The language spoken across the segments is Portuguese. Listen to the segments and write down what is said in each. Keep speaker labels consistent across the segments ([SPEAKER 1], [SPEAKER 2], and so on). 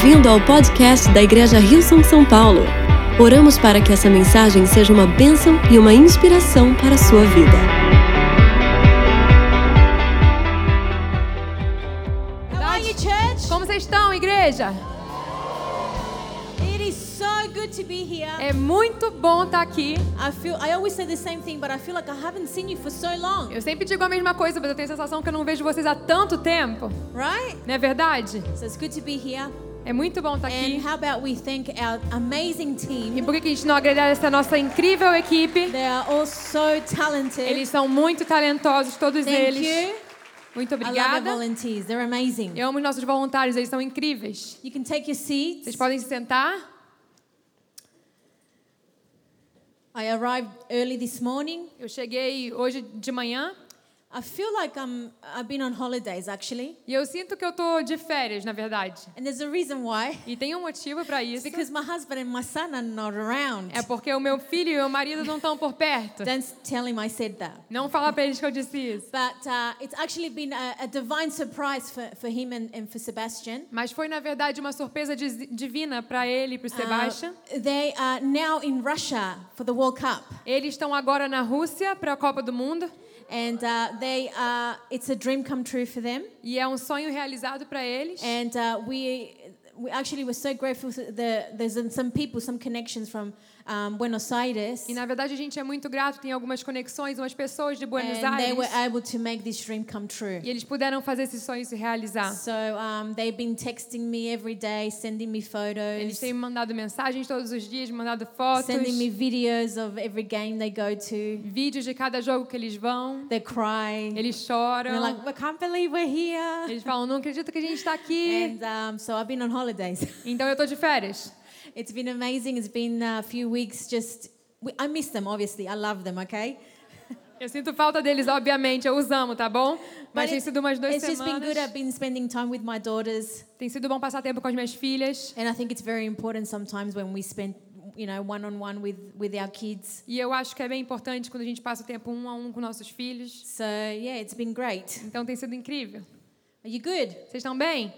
[SPEAKER 1] Bem-vindo ao podcast da Igreja Rio São Paulo. Oramos para que essa mensagem seja uma bênção e uma inspiração para a sua vida.
[SPEAKER 2] Como vocês estão, igreja? É muito bom estar aqui. Eu sempre digo a mesma coisa, mas eu tenho a sensação que eu não vejo vocês há tanto tempo.
[SPEAKER 3] Right?
[SPEAKER 2] Não é verdade?
[SPEAKER 3] So it's good to be here.
[SPEAKER 2] É muito bom estar
[SPEAKER 3] And
[SPEAKER 2] aqui.
[SPEAKER 3] how about we thank our amazing
[SPEAKER 2] E
[SPEAKER 3] team?
[SPEAKER 2] por que a gente não agradece a nossa incrível equipe?
[SPEAKER 3] They are all so talented.
[SPEAKER 2] Eles são muito talentosos, todos
[SPEAKER 3] Thank
[SPEAKER 2] eles.
[SPEAKER 3] you.
[SPEAKER 2] Muito obrigada. Eu amo os nossos voluntários, eles são incríveis.
[SPEAKER 3] You can take your seats.
[SPEAKER 2] Vocês podem se sentar.
[SPEAKER 3] I arrived early this morning.
[SPEAKER 2] Eu cheguei hoje de manhã
[SPEAKER 3] I feel like I'm I've been on holidays actually.
[SPEAKER 2] e eu sinto que eu tô de férias, na verdade.
[SPEAKER 3] And there's a reason why.
[SPEAKER 2] E tem um motivo para isso.
[SPEAKER 3] Because my husband and my son are not around.
[SPEAKER 2] É porque o meu filho e o meu marido não estão por perto.
[SPEAKER 3] Don't tell him I said that.
[SPEAKER 2] Não fala para eles que eu disse isso.
[SPEAKER 3] But uh, it's actually been a, a divine surprise for, for him and, and for Sebastian.
[SPEAKER 2] Mas foi, na verdade, uma surpresa divina para ele e para o Sebastian.
[SPEAKER 3] Uh, they are now in Russia for the World Cup.
[SPEAKER 2] Eles estão agora na Rússia para a Copa do Mundo.
[SPEAKER 3] And uh, they are, it's a dream come true for them.
[SPEAKER 2] E é um sonho realizado para eles.
[SPEAKER 3] And uh, we, we actually were so grateful. The, there's some people, some connections from um, Buenos Aires.
[SPEAKER 2] E, na verdade, a gente é muito grato. Tem algumas conexões, umas pessoas de Buenos
[SPEAKER 3] And they were
[SPEAKER 2] Aires.
[SPEAKER 3] able to make this dream come true.
[SPEAKER 2] E eles puderam fazer esse sonho se realizar.
[SPEAKER 3] So um, they've been texting me every day, sending me
[SPEAKER 2] Eles
[SPEAKER 3] photos,
[SPEAKER 2] têm me mandado mensagens todos os dias, me mandado fotos,
[SPEAKER 3] sending me videos of every game they go to.
[SPEAKER 2] vídeos de cada jogo que eles vão.
[SPEAKER 3] They cry.
[SPEAKER 2] Eles
[SPEAKER 3] And
[SPEAKER 2] choram.
[SPEAKER 3] they're like, I can't believe we're here.
[SPEAKER 2] Eles falam, não acredito que a gente está aqui.
[SPEAKER 3] And um, so I've been on holidays.
[SPEAKER 2] Então eu tô de férias.
[SPEAKER 3] It's been amazing. It's been a few weeks just. I miss them, obviously. I love them, okay?
[SPEAKER 2] Eu sinto falta deles, obviamente. Eu os amo, tá bom? Mas tem sido umas duas
[SPEAKER 3] it's just been good. I've
[SPEAKER 2] semanas.
[SPEAKER 3] been spending time with my daughters.
[SPEAKER 2] Tem sido bom passar tempo com as minhas filhas.
[SPEAKER 3] And I think it's very important sometimes when we spend, you know, one on one with, with our kids.
[SPEAKER 2] E eu acho que é bem importante quando a gente passa o tempo um a um com nossos filhos.
[SPEAKER 3] So, yeah, it's been great.
[SPEAKER 2] Então tem sido incrível.
[SPEAKER 3] Are you good?
[SPEAKER 2] Vocês estão bem?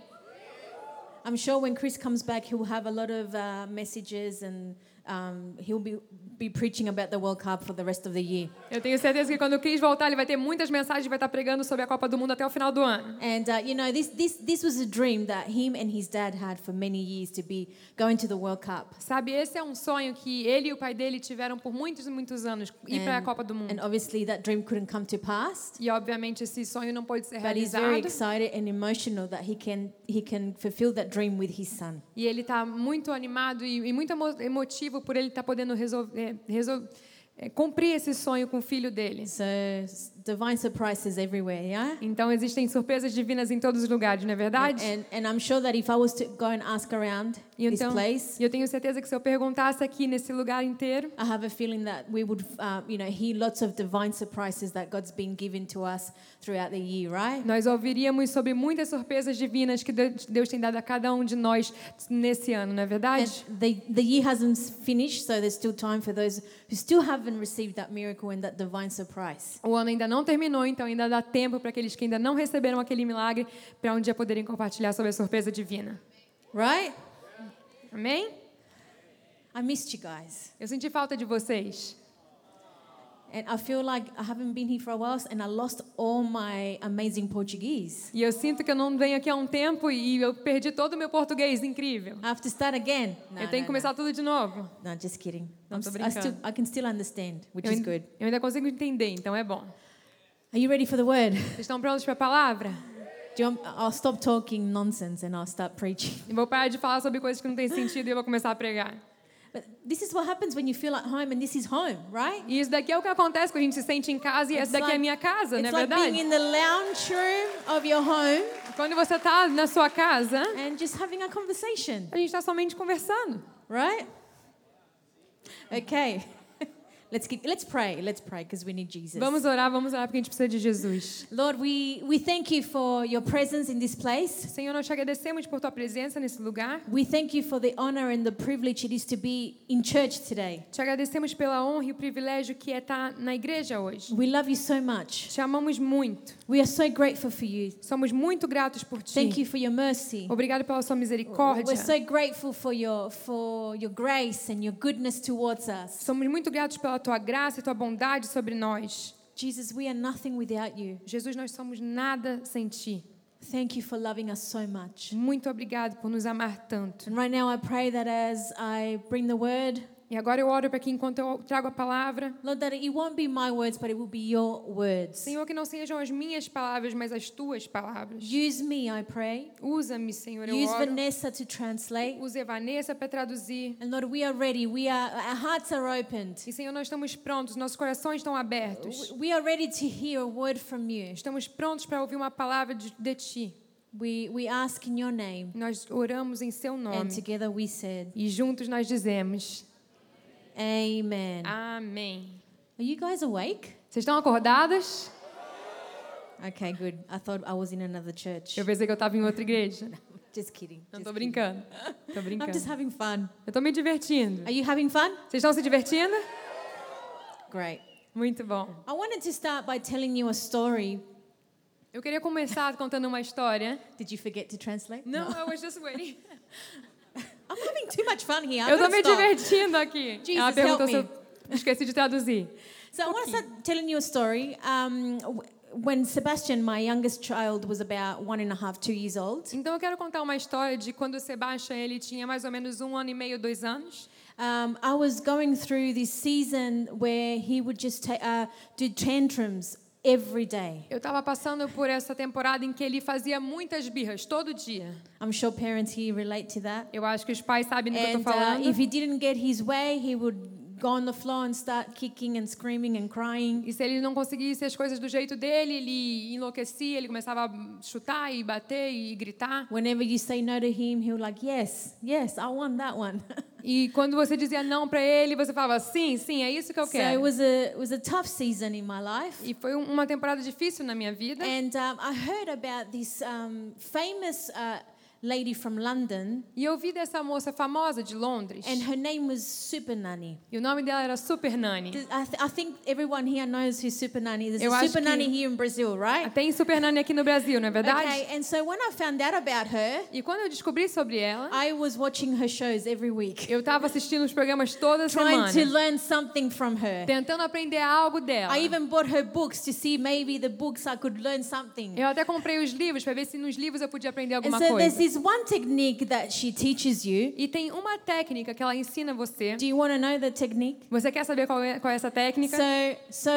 [SPEAKER 3] I'm sure when Chris comes back, he'll have a lot of uh, messages and um, he'll be, be preaching about the World Cup for the rest of the year.
[SPEAKER 2] Eu tenho certeza que quando o Cris voltar, ele vai ter muitas mensagens, vai estar pregando sobre a Copa do Mundo até o final do ano.
[SPEAKER 3] And uh, you know, this, this, this was a dream that him and his dad had for many years to be going to the World Cup.
[SPEAKER 2] Sabe, esse é um sonho que ele e o pai dele tiveram por muitos e muitos anos, ir para a Copa do Mundo.
[SPEAKER 3] and obviously, that dream couldn't come to pass.
[SPEAKER 2] E obviamente esse sonho não pode ser
[SPEAKER 3] But he's very
[SPEAKER 2] realizado.
[SPEAKER 3] excited and emotional that he can, he can fulfill that dream with his son.
[SPEAKER 2] E ele está muito animado e, e muito emo- emotivo por ele estar podendo resolver, resol- é, cumprir esse sonho com o filho dele.
[SPEAKER 3] So, divine surprises everywhere, yeah?
[SPEAKER 2] Então existem surpresas divinas em todos os lugares, não é verdade?
[SPEAKER 3] And, and I'm sure that if I was to go and ask around
[SPEAKER 2] E
[SPEAKER 3] this
[SPEAKER 2] então,
[SPEAKER 3] place,
[SPEAKER 2] eu tenho certeza que se eu perguntasse aqui nesse lugar inteiro,
[SPEAKER 3] I have a feeling that we would, uh, you know, hear lots of divine surprises that God's been giving to us throughout the year, right?
[SPEAKER 2] nós ouviríamos sobre muitas surpresas divinas que Deus tem dado a cada um de nós nesse ano, não é
[SPEAKER 3] And
[SPEAKER 2] verdade?
[SPEAKER 3] the, the year hasn't finished, so there's still time for those who still haven't received that miracle and that divine surprise.
[SPEAKER 2] O ano ainda não terminou, então ainda dá tempo para aqueles que ainda não receberam aquele milagre para um dia poderem compartilhar sobre a surpresa divina.
[SPEAKER 3] Right?
[SPEAKER 2] Amém?
[SPEAKER 3] I missed you guys.
[SPEAKER 2] Eu senti falta de vocês.
[SPEAKER 3] And I feel like I haven't been here for a while and I lost all my amazing Portuguese.
[SPEAKER 2] E eu sinto que eu não venho aqui há um tempo e eu perdi todo o meu português incrível.
[SPEAKER 3] I have to start again. No,
[SPEAKER 2] eu tenho
[SPEAKER 3] no,
[SPEAKER 2] que começar tudo de novo.
[SPEAKER 3] no. No, just kidding.
[SPEAKER 2] Não,
[SPEAKER 3] I'm
[SPEAKER 2] tô
[SPEAKER 3] s- I, still,
[SPEAKER 2] brincando.
[SPEAKER 3] I can still understand, which
[SPEAKER 2] Eu,
[SPEAKER 3] is good.
[SPEAKER 2] eu ainda consigo entender, então é bom.
[SPEAKER 3] Are you ready for the word?
[SPEAKER 2] Estão prontos para a palavra?
[SPEAKER 3] You I'll stop talking nonsense and I'll start preaching.
[SPEAKER 2] Eu vou parar de falar sobre coisas que não têm sentido e eu vou começar a pregar.
[SPEAKER 3] But this is what happens when you feel at home and this is home, right?
[SPEAKER 2] E isso daqui é o que acontece quando a gente se sente em casa e essa daqui é a minha casa, não é
[SPEAKER 3] it's like being
[SPEAKER 2] verdade?
[SPEAKER 3] in the lounge room of your home
[SPEAKER 2] Quando você está na sua casa,
[SPEAKER 3] and just having a conversation,
[SPEAKER 2] a gente está somente conversando.
[SPEAKER 3] right? Okay. Let's keep, let's pray. Let's pray because we need Jesus.
[SPEAKER 2] Vamos orar, vamos orar porque a gente precisa de Jesus.
[SPEAKER 3] Lord, we, we thank you for your presence in this place.
[SPEAKER 2] Senhor, nós te agradecemos por tua presença nesse lugar.
[SPEAKER 3] We thank you for the honor and the privilege it is to be in church today.
[SPEAKER 2] Te agradecemos pela honra e o privilégio que é estar na igreja hoje.
[SPEAKER 3] We love you so much.
[SPEAKER 2] Te amamos muito.
[SPEAKER 3] We are so grateful for you.
[SPEAKER 2] Somos muito gratos por ti.
[SPEAKER 3] Thank you for your mercy.
[SPEAKER 2] Obrigado pela sua misericórdia.
[SPEAKER 3] We're so grateful for your for your grace and your goodness towards us.
[SPEAKER 2] Somos muito gratos pela tua graça e tua bondade sobre nós.
[SPEAKER 3] Jesus, we are nothing without you.
[SPEAKER 2] Jesus, nós somos nada sem ti.
[SPEAKER 3] Thank you for loving us so much.
[SPEAKER 2] Muito obrigado por nos amar tanto.
[SPEAKER 3] And right now I pray that as I bring the word,
[SPEAKER 2] E agora eu oro para que enquanto eu trago a palavra,
[SPEAKER 3] Lord, that it won't be my words, but it will be your words.
[SPEAKER 2] Senhor, que não sejam as minhas palavras, mas as tuas palavras.
[SPEAKER 3] Use me, I pray.
[SPEAKER 2] Usa-me, Senhor, eu
[SPEAKER 3] Use
[SPEAKER 2] oro.
[SPEAKER 3] Vanessa to translate.
[SPEAKER 2] Use Vanessa para traduzir.
[SPEAKER 3] And Lord, we are ready. We are our hearts are opened.
[SPEAKER 2] E, Senhor, nós estamos prontos, nossos corações estão abertos.
[SPEAKER 3] We are ready to hear a word from you.
[SPEAKER 2] Estamos prontos para ouvir uma palavra de, de ti.
[SPEAKER 3] We we ask in your name.
[SPEAKER 2] Nós oramos em seu
[SPEAKER 3] And
[SPEAKER 2] nome.
[SPEAKER 3] together we said,
[SPEAKER 2] E juntos nós dizemos:
[SPEAKER 3] Amen.
[SPEAKER 2] Amém.
[SPEAKER 3] Are you guys awake?
[SPEAKER 2] Vocês estão acordadas?
[SPEAKER 3] Okay, good. I thought I was in another church.
[SPEAKER 2] Eu pensei que eu estava em outra igreja.
[SPEAKER 3] Just kidding.
[SPEAKER 2] Não
[SPEAKER 3] just
[SPEAKER 2] tô brincando. Tô
[SPEAKER 3] I'm
[SPEAKER 2] brincando.
[SPEAKER 3] just having fun.
[SPEAKER 2] Eu tô me divertindo.
[SPEAKER 3] Are you having fun?
[SPEAKER 2] Vocês estão se divertindo?
[SPEAKER 3] Great.
[SPEAKER 2] Muito bom.
[SPEAKER 3] I wanted to start by telling you a story.
[SPEAKER 2] Eu queria começar contando uma história.
[SPEAKER 3] Did you forget to translate?
[SPEAKER 2] Não, I was just waiting.
[SPEAKER 3] Having too much fun here. I'm
[SPEAKER 2] Eu tô me
[SPEAKER 3] stop.
[SPEAKER 2] divertindo aqui.
[SPEAKER 3] Jesus,
[SPEAKER 2] Ela perguntou se eu esqueci de traduzir.
[SPEAKER 3] So I want to start telling you a story. Um, when Sebastian, my youngest child, was about one and a half, two years old,
[SPEAKER 2] Então eu quero contar uma história de quando o Sebastian ele tinha mais ou menos um ano e meio, dois anos.
[SPEAKER 3] um, I was going through this season where he would just uh, do tantrums every day.
[SPEAKER 2] Eu estava passando por essa temporada em que ele fazia muitas birras todo dia.
[SPEAKER 3] I'm sure parents here relate to that.
[SPEAKER 2] Eu acho que os pais sabem do que eu
[SPEAKER 3] And
[SPEAKER 2] estou
[SPEAKER 3] uh,
[SPEAKER 2] falando.
[SPEAKER 3] if he didn't get his way, he would go on the floor and start kicking and screaming and crying.
[SPEAKER 2] E se ele não conseguisse as coisas do jeito dele, ele enlouquecia, ele começava a chutar e bater e gritar.
[SPEAKER 3] Whenever you say no to him, he'll like, yes, yes, I want that one.
[SPEAKER 2] E quando você dizia não para ele, você falava sim, sim, é isso que eu
[SPEAKER 3] so it
[SPEAKER 2] quero.
[SPEAKER 3] was a it was a tough season in my life.
[SPEAKER 2] E foi um- uma temporada difícil na minha vida.
[SPEAKER 3] And um, I heard about this um, famous uh, lady from London,
[SPEAKER 2] E eu vi dessa moça famosa de Londres.
[SPEAKER 3] and her name was Super Nanny.
[SPEAKER 2] E o nome dela era Super Nani.
[SPEAKER 3] Th- I, th- I think everyone here knows who Super Nanny is. There's
[SPEAKER 2] Eu
[SPEAKER 3] a Super Nanny here in Brazil, right?
[SPEAKER 2] Tem Super Nani aqui no Brasil, não é verdade?
[SPEAKER 3] Okay, and so when I found out about her,
[SPEAKER 2] E quando eu descobri sobre ela,
[SPEAKER 3] I was watching her shows every week,
[SPEAKER 2] eu estava assistindo os programas toda
[SPEAKER 3] trying to
[SPEAKER 2] semana,
[SPEAKER 3] learn something from her.
[SPEAKER 2] tentando aprender algo dela.
[SPEAKER 3] I even bought her books to see maybe the books I could learn something.
[SPEAKER 2] Eu até comprei os livros para ver se nos livros eu podia aprender
[SPEAKER 3] And
[SPEAKER 2] alguma
[SPEAKER 3] so there's
[SPEAKER 2] coisa.
[SPEAKER 3] This one technique that she teaches you.
[SPEAKER 2] E tem uma técnica que ela ensina você.
[SPEAKER 3] Do you want to know the technique?
[SPEAKER 2] Você quer saber qual é, qual é essa técnica?
[SPEAKER 3] So, so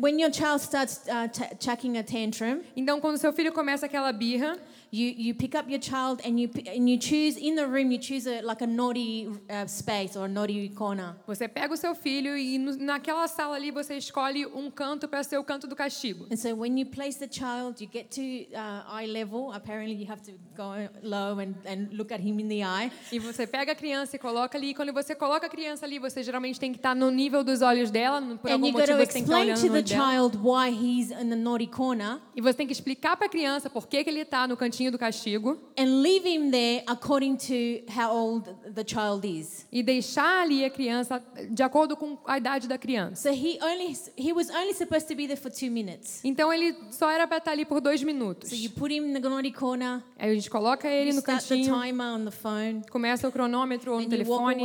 [SPEAKER 3] when your child starts uh, chucking a tantrum,
[SPEAKER 2] Então, quando seu filho começa aquela birra,
[SPEAKER 3] you, you pick up your child and you and you choose in the room you choose a, like a naughty uh, space or a naughty corner.
[SPEAKER 2] você pega o seu filho e no- naquela sala ali você escolhe um canto para ser o canto do castigo.
[SPEAKER 3] And so when you place the child, you get to uh, eye level. Apparently, you have to go low and, and look at him in the eye.
[SPEAKER 2] E você pega a criança e coloca ali. E quando você coloca a criança ali, você geralmente tem que estar no nível dos olhos dela. Por
[SPEAKER 3] and
[SPEAKER 2] algum motivo você tem que estar
[SPEAKER 3] explain
[SPEAKER 2] olhando
[SPEAKER 3] to
[SPEAKER 2] no olho dela.
[SPEAKER 3] child why he's in the naughty corner
[SPEAKER 2] E você tem que explicar para a criança por que, que ele está no cantinho do castigo.
[SPEAKER 3] and leave him there according to how old the child is.
[SPEAKER 2] E deixar ali a criança de acordo com a idade da criança.
[SPEAKER 3] So he only he was only supposed to be there for two minutes.
[SPEAKER 2] Então ele só era para estar ali por dois minutos.
[SPEAKER 3] So you put him in the naughty corner.
[SPEAKER 2] Aí a gente coloca ele no
[SPEAKER 3] start the
[SPEAKER 2] cantinho,
[SPEAKER 3] timer on the phone,
[SPEAKER 2] começa o cronômetro no telefone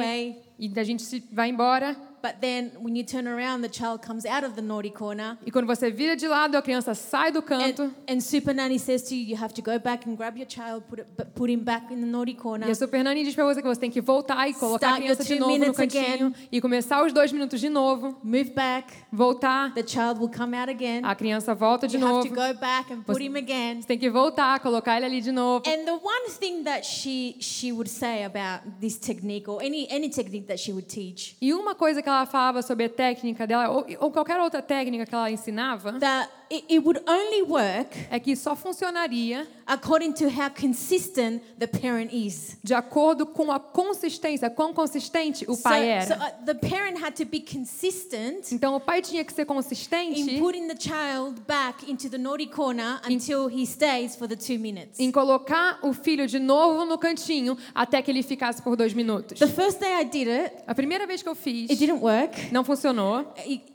[SPEAKER 2] e a gente vai embora.
[SPEAKER 3] But then when you turn around, the child comes out of the naughty corner.
[SPEAKER 2] E quando você vira de lado, a criança sai do canto.
[SPEAKER 3] And, and Super Nanny says to you, you have to go back and grab your child, put it, put him back in the naughty corner.
[SPEAKER 2] E a Super Nani diz pra você que você tem que voltar e colocar a
[SPEAKER 3] Start your
[SPEAKER 2] criança de novo no cantinho
[SPEAKER 3] again.
[SPEAKER 2] e começar os dois minutos de novo,
[SPEAKER 3] Move back.
[SPEAKER 2] voltar,
[SPEAKER 3] The child will come out again.
[SPEAKER 2] a criança volta de
[SPEAKER 3] You have
[SPEAKER 2] novo,
[SPEAKER 3] to go back and put
[SPEAKER 2] Você-
[SPEAKER 3] him again.
[SPEAKER 2] você tem que voltar, colocar ele ali de novo.
[SPEAKER 3] And the one thing that she she would say about this technique or any any technique that she would teach
[SPEAKER 2] E uma coisa que ela falava sobre a técnica dela, ou, ou qualquer outra técnica que ela ensinava,
[SPEAKER 3] that it, it would only work
[SPEAKER 2] é que só funcionaria
[SPEAKER 3] according to how consistent the parent is.
[SPEAKER 2] de acordo com a consistência, quão consistente o
[SPEAKER 3] So,
[SPEAKER 2] pai era.
[SPEAKER 3] so uh, the parent had to be consistent
[SPEAKER 2] Então o pai tinha que ser
[SPEAKER 3] in
[SPEAKER 2] consistente
[SPEAKER 3] putting the child back into the naughty corner until he stays for the two minutes.
[SPEAKER 2] em colocar o filho de novo no cantinho até que ele ficasse por dois minutos.
[SPEAKER 3] The first day I did it,
[SPEAKER 2] A primeira vez que eu fiz,
[SPEAKER 3] it didn't work.
[SPEAKER 2] não funcionou.
[SPEAKER 3] It-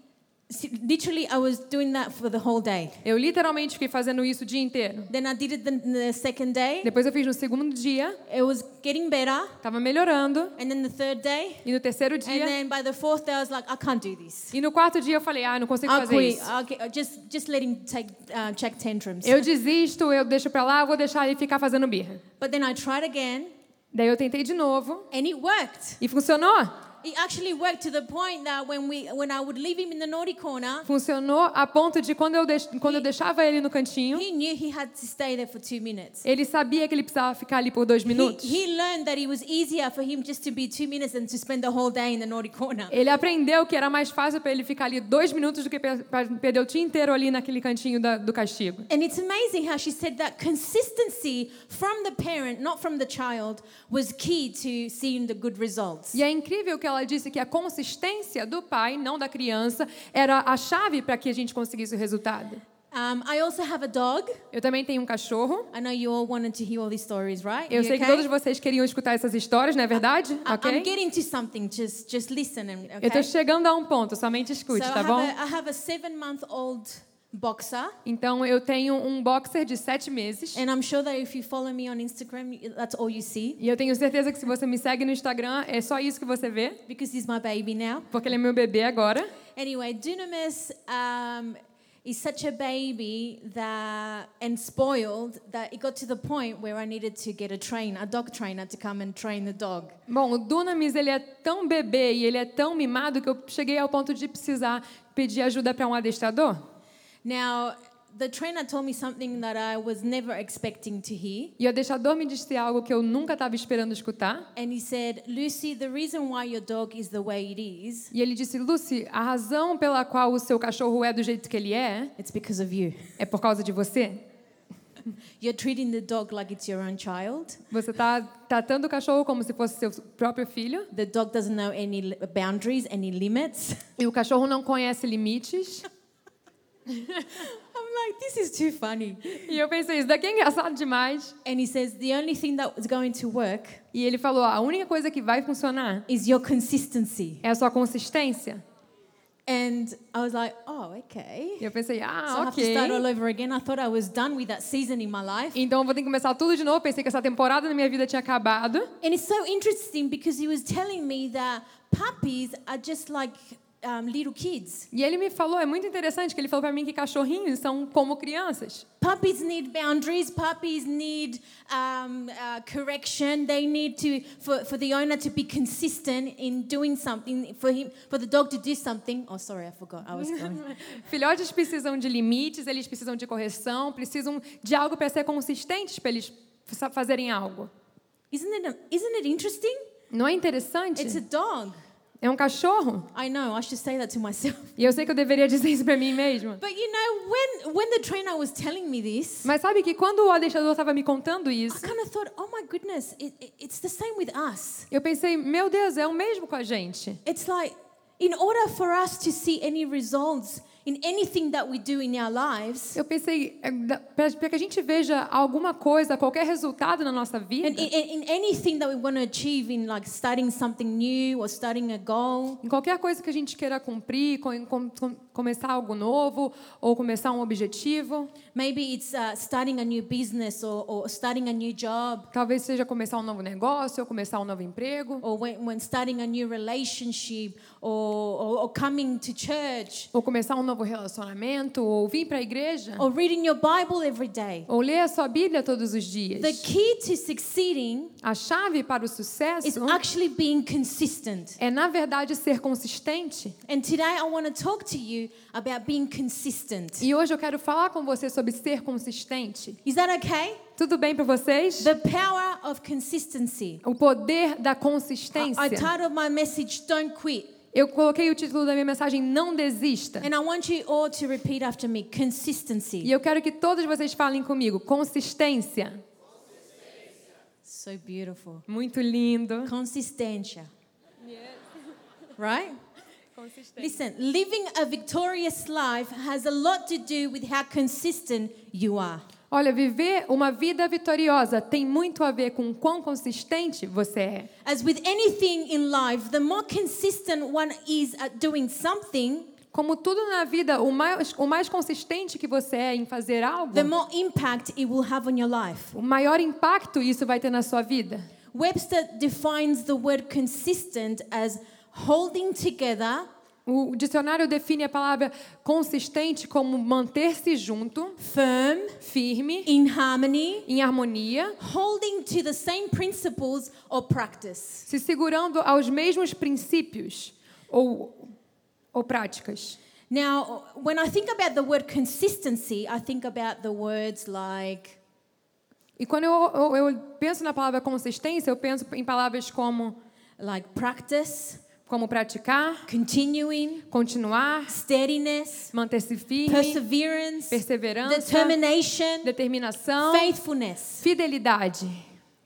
[SPEAKER 3] literally, I was doing that for the whole day.
[SPEAKER 2] Eu literalmente fiquei fazendo isso o dia inteiro.
[SPEAKER 3] Then I did it the, the second day.
[SPEAKER 2] Depois eu fiz no segundo dia,
[SPEAKER 3] It was getting better.
[SPEAKER 2] tava melhorando.
[SPEAKER 3] And then the third day.
[SPEAKER 2] E no terceiro
[SPEAKER 3] And
[SPEAKER 2] dia,
[SPEAKER 3] then by the fourth day, I was like, I can't do this.
[SPEAKER 2] e no quarto dia eu falei: "Ah, não consigo
[SPEAKER 3] I'll
[SPEAKER 2] fazer
[SPEAKER 3] quit.
[SPEAKER 2] isso.
[SPEAKER 3] I'll get, just, just let him take uh, check tantrums.
[SPEAKER 2] Eu desisto, eu deixo pra lá, vou deixar ele ficar fazendo birra".
[SPEAKER 3] But then I tried again,
[SPEAKER 2] Daí eu tentei de novo
[SPEAKER 3] and it worked.
[SPEAKER 2] e funcionou.
[SPEAKER 3] It actually worked to the point that when we, when I would leave him in the naughty corner,
[SPEAKER 2] Funcionou a ponto de quando eu, deix... quando eu deixava ele no cantinho,
[SPEAKER 3] he knew he had to stay there for two minutes.
[SPEAKER 2] ele sabia que ele precisava ficar ali por dois
[SPEAKER 3] He,
[SPEAKER 2] minutos.
[SPEAKER 3] he learned that it was easier for him just to be two minutes than to spend the whole day in the naughty corner.
[SPEAKER 2] Ele aprendeu que era mais fácil para ele ficar ali dois minutos do que perder o dia inteiro ali naquele cantinho da- do castigo.
[SPEAKER 3] And it's amazing how she said that consistency from the parent, not from the child, was key to seeing the good results.
[SPEAKER 2] E é incrível que ela disse que a consistência do pai, não da criança, era a chave para que a gente conseguisse o resultado.
[SPEAKER 3] Um, I also have a dog.
[SPEAKER 2] Eu também tenho um cachorro.
[SPEAKER 3] I know you all wanted to hear all these stories, right?
[SPEAKER 2] Eu
[SPEAKER 3] You
[SPEAKER 2] sei que
[SPEAKER 3] okay?
[SPEAKER 2] todos vocês queriam escutar essas histórias, não é verdade?
[SPEAKER 3] I- I'm
[SPEAKER 2] Ok?
[SPEAKER 3] getting to something. Just, just listen. And,
[SPEAKER 2] Eu
[SPEAKER 3] okay?
[SPEAKER 2] estou chegando a um ponto, somente escute,
[SPEAKER 3] so
[SPEAKER 2] tá
[SPEAKER 3] I
[SPEAKER 2] bom?
[SPEAKER 3] a, I have a seven-month-old boxer,
[SPEAKER 2] Então eu tenho um boxer de sete meses.
[SPEAKER 3] and I'm sure that if you follow me on Instagram, that's all you see
[SPEAKER 2] E eu tenho certeza que se você me segue no Instagram, é só isso que você vê,
[SPEAKER 3] because he's my baby now.
[SPEAKER 2] porque ele é meu bebê agora.
[SPEAKER 3] Anyway, Dunamis um, is such a baby that and spoiled that it got to the point where I needed to get a train, a dog trainer, to come and train the dog.
[SPEAKER 2] Bom, o Dunamis, ele é tão bebê e ele é tão mimado que eu cheguei ao ponto de precisar pedir ajuda para um adestrador.
[SPEAKER 3] Now, the trainer told me something that I was never expecting to hear.
[SPEAKER 2] E o adestrador me disse algo que eu nunca estava esperando escutar.
[SPEAKER 3] And he said, Lucy, the reason why your dog is the way it is,
[SPEAKER 2] E ele disse: Lucy, a razão pela qual o seu cachorro é do jeito que ele é
[SPEAKER 3] it's because of you.
[SPEAKER 2] é por causa de você.
[SPEAKER 3] You're treating the dog like it's your own child.
[SPEAKER 2] Você está tratando o cachorro como se fosse seu próprio filho.
[SPEAKER 3] The dog doesn't know any boundaries, any limits.
[SPEAKER 2] E o cachorro não conhece limites.
[SPEAKER 3] I'm like, this is too funny.
[SPEAKER 2] E eu pensei, isso daqui é engraçado demais.
[SPEAKER 3] And he says, the only thing that is going to work
[SPEAKER 2] E ele falou: a única coisa que vai funcionar
[SPEAKER 3] is your consistency.
[SPEAKER 2] é a sua consistência.
[SPEAKER 3] And I was like, oh, okay.
[SPEAKER 2] E eu pensei:
[SPEAKER 3] So I
[SPEAKER 2] ah,
[SPEAKER 3] have to start all
[SPEAKER 2] ok.
[SPEAKER 3] over again. I thought I was done with that season in my life.
[SPEAKER 2] Então eu vou ter que começar tudo de novo. Pensei que essa temporada na minha vida tinha acabado.
[SPEAKER 3] And it's so interesting because he was telling me that puppies are just like um, little kids.
[SPEAKER 2] E ele me falou, é muito interessante que ele falou para mim que cachorrinhos são como crianças.
[SPEAKER 3] Puppies need boundaries. Puppies need um, uh, correction. They need to for, for the owner to be consistent in doing something. For him, for the dog to do something. Oh, sorry, I forgot. I was going.
[SPEAKER 2] Filhotes precisam de limites, eles precisam de correção, precisam de algo para ser consistentes para eles fa- fazerem algo.
[SPEAKER 3] Isn't it? Isn't it interesting?
[SPEAKER 2] Não é interessante?
[SPEAKER 3] It's a dog.
[SPEAKER 2] É um cachorro.
[SPEAKER 3] I know. I should say that to myself.
[SPEAKER 2] E eu sei que eu deveria dizer isso para mim mesma.
[SPEAKER 3] But you know, when when the trainer was telling me this,
[SPEAKER 2] Mas sabe que quando o adestrador estava me contando
[SPEAKER 3] I
[SPEAKER 2] isso,
[SPEAKER 3] kind of thought, oh my goodness, it, it, it's the same with us.
[SPEAKER 2] eu pensei, meu Deus, é o mesmo com a gente.
[SPEAKER 3] It's like, in order for us to see any results in anything that we do in our lives,
[SPEAKER 2] Eu pensei, para que a gente veja alguma coisa, qualquer resultado na nossa vida,
[SPEAKER 3] in, in in anything that we want to achieve in like starting something new or starting a goal,
[SPEAKER 2] em qualquer coisa que a gente queira cumprir, com- com- começar algo novo ou começar um objetivo,
[SPEAKER 3] maybe it's uh, starting a new business or, or starting a new job,
[SPEAKER 2] talvez seja começar um novo negócio ou começar um novo emprego,
[SPEAKER 3] or when, when starting a new relationship, or, or, or coming to church,
[SPEAKER 2] ou começar um novo relacionamento, ou vir para a igreja,
[SPEAKER 3] or reading your Bible every day.
[SPEAKER 2] ou ler a sua Bíblia todos os dias.
[SPEAKER 3] The key to succeeding
[SPEAKER 2] A chave para o
[SPEAKER 3] is
[SPEAKER 2] sucesso
[SPEAKER 3] actually being consistent.
[SPEAKER 2] é, na verdade, ser consistente.
[SPEAKER 3] And today I want to talk to you about being consistent.
[SPEAKER 2] E hoje eu quero falar com você sobre ser consistente.
[SPEAKER 3] Is that okay?
[SPEAKER 2] Tudo bem para vocês?
[SPEAKER 3] The power of consistency.
[SPEAKER 2] O poder da
[SPEAKER 3] I,
[SPEAKER 2] consistência.
[SPEAKER 3] I titled my message Don't Quit.
[SPEAKER 2] Eu coloquei o título da minha mensagem Não Desista.
[SPEAKER 3] And I want you all to repeat after me consistency.
[SPEAKER 2] E eu quero que todos vocês falem comigo. Consistência.
[SPEAKER 3] So beautiful.
[SPEAKER 2] Muito lindo.
[SPEAKER 3] Consistência. Right? Listen, living a victorious life has a lot to do with how consistent you are.
[SPEAKER 2] Olha, viver uma vida vitoriosa tem muito a ver com quão consistente você é.
[SPEAKER 3] As with anything in life, the more consistent one is at doing something,
[SPEAKER 2] Como tudo na vida, o mais, o mais consistente que você é em fazer algo,
[SPEAKER 3] the more impact it will have on your life.
[SPEAKER 2] o maior impacto isso vai ter na sua vida.
[SPEAKER 3] Webster defines the word consistent as holding together,
[SPEAKER 2] O dicionário define a palavra consistente como manter-se junto,
[SPEAKER 3] firm,
[SPEAKER 2] firme,
[SPEAKER 3] in harmony,
[SPEAKER 2] em harmonia,
[SPEAKER 3] holding to the same principles or practice.
[SPEAKER 2] se segurando aos mesmos princípios ou, ou práticas.
[SPEAKER 3] Now, when I think about the word consistency, I think about the words like
[SPEAKER 2] E quando eu, eu, eu penso na palavra consistência, eu penso em palavras como,
[SPEAKER 3] like practice,
[SPEAKER 2] como praticar,
[SPEAKER 3] continuing,
[SPEAKER 2] continuar,
[SPEAKER 3] steadiness,
[SPEAKER 2] manter-se firme,
[SPEAKER 3] perseverance,
[SPEAKER 2] perseverança,
[SPEAKER 3] determination,
[SPEAKER 2] determinação,
[SPEAKER 3] faithfulness.
[SPEAKER 2] fidelidade.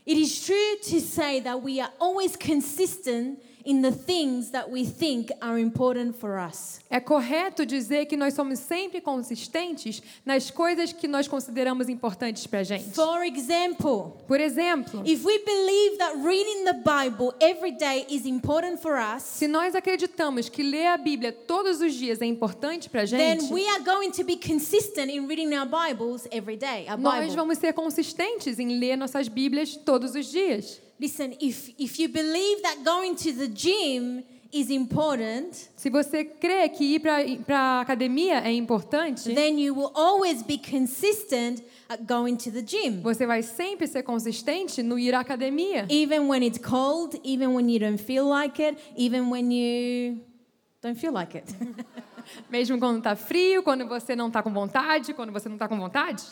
[SPEAKER 3] It is true to say that we are always consistent in the things that we think are important for us.
[SPEAKER 2] É correto dizer que nós somos sempre consistentes nas coisas que nós consideramos importantes para a gente.
[SPEAKER 3] For example,
[SPEAKER 2] Por exemplo,
[SPEAKER 3] if we believe that reading the Bible every day is important for us,
[SPEAKER 2] se nós acreditamos que ler a Bíblia todos os dias é importante para a
[SPEAKER 3] then
[SPEAKER 2] gente,
[SPEAKER 3] we are going to be consistent in reading our Bibles every day. Our
[SPEAKER 2] nós
[SPEAKER 3] Bible.
[SPEAKER 2] vamos ser consistentes em ler nossas Bíblias todos os dias.
[SPEAKER 3] Listen, if if you believe that going to the gym is important,
[SPEAKER 2] Se você crê que ir para a academia é importante,
[SPEAKER 3] then you will always be consistent at going to the gym.
[SPEAKER 2] você vai sempre ser consistente no ir à academia.
[SPEAKER 3] Even when it's cold, even when you don't feel like it, even when you don't feel like it.
[SPEAKER 2] Mesmo quando está frio, quando você não está com vontade, quando você não está com vontade.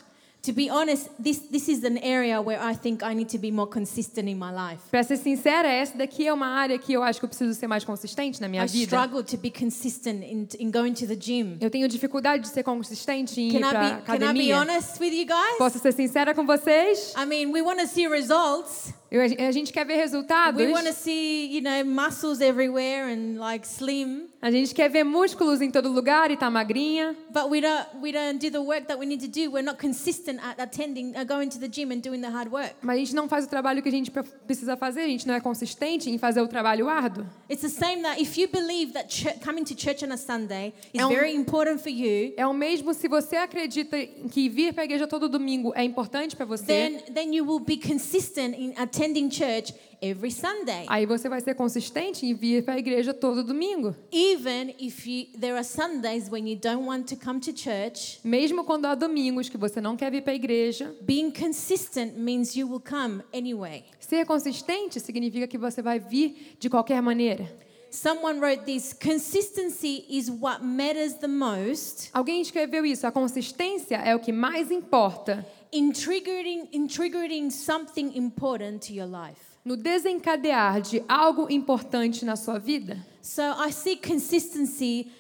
[SPEAKER 3] To be honest, this, this is an area where I think I need to be more consistent in my life.
[SPEAKER 2] Para ser sincera, essa daqui é uma área que eu acho que eu preciso ser mais consistente na minha
[SPEAKER 3] I
[SPEAKER 2] vida.
[SPEAKER 3] struggle to be consistent in, in going to the gym.
[SPEAKER 2] Eu tenho dificuldade de ser consistente em ir
[SPEAKER 3] Can I,
[SPEAKER 2] para
[SPEAKER 3] be, can I be
[SPEAKER 2] academia.
[SPEAKER 3] honest with you guys?
[SPEAKER 2] Posso ser sincera com vocês?
[SPEAKER 3] I mean, we want to see results.
[SPEAKER 2] Eu- a gente quer ver resultados.
[SPEAKER 3] We want to see, you know, muscles everywhere and like slim.
[SPEAKER 2] A gente quer ver músculos em todo lugar e tá magrinha.
[SPEAKER 3] But we don't, we don't do the work that we need to do. We're not consistent at attending, uh, going to the gym and doing the hard work.
[SPEAKER 2] Mas a gente não faz o trabalho que a gente pre- precisa fazer. A gente não é consistente em fazer o trabalho árduo.
[SPEAKER 3] It's the same that if you believe that coming to church on a Sunday is
[SPEAKER 2] É um-
[SPEAKER 3] very important for you,
[SPEAKER 2] É o mesmo se você acredita que vir para a igreja todo domingo é importante para você.
[SPEAKER 3] then then you will be consistent in attending church every Sunday.
[SPEAKER 2] Aí você vai ser consistente em vir para a igreja todo domingo.
[SPEAKER 3] Even if you, there are Sundays when you don't want to come to church,
[SPEAKER 2] Mesmo quando há domingos que você não quer vir para a igreja,
[SPEAKER 3] being consistent means you will come anyway.
[SPEAKER 2] ser consistente significa que você vai vir de qualquer maneira.
[SPEAKER 3] Someone wrote this consistency is what matters the most
[SPEAKER 2] Alguém escreveu isso, a consistência é o que mais importa
[SPEAKER 3] in triggering, in triggering something important to your life.
[SPEAKER 2] no desencadear de algo importante na sua vida.
[SPEAKER 3] So I see consistency.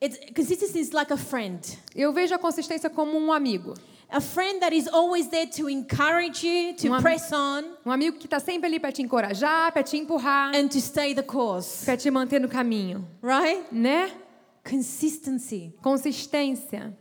[SPEAKER 3] It's, consistency is like a friend,
[SPEAKER 2] Eu vejo a consistência como um amigo.
[SPEAKER 3] A friend that is always there to encourage you to
[SPEAKER 2] Um am-
[SPEAKER 3] press on
[SPEAKER 2] Um amigo que está sempre ali para te encorajar, para te empurrar,
[SPEAKER 3] and to stay the course,
[SPEAKER 2] para te manter no caminho,
[SPEAKER 3] right?
[SPEAKER 2] né?
[SPEAKER 3] Consistency
[SPEAKER 2] Consistência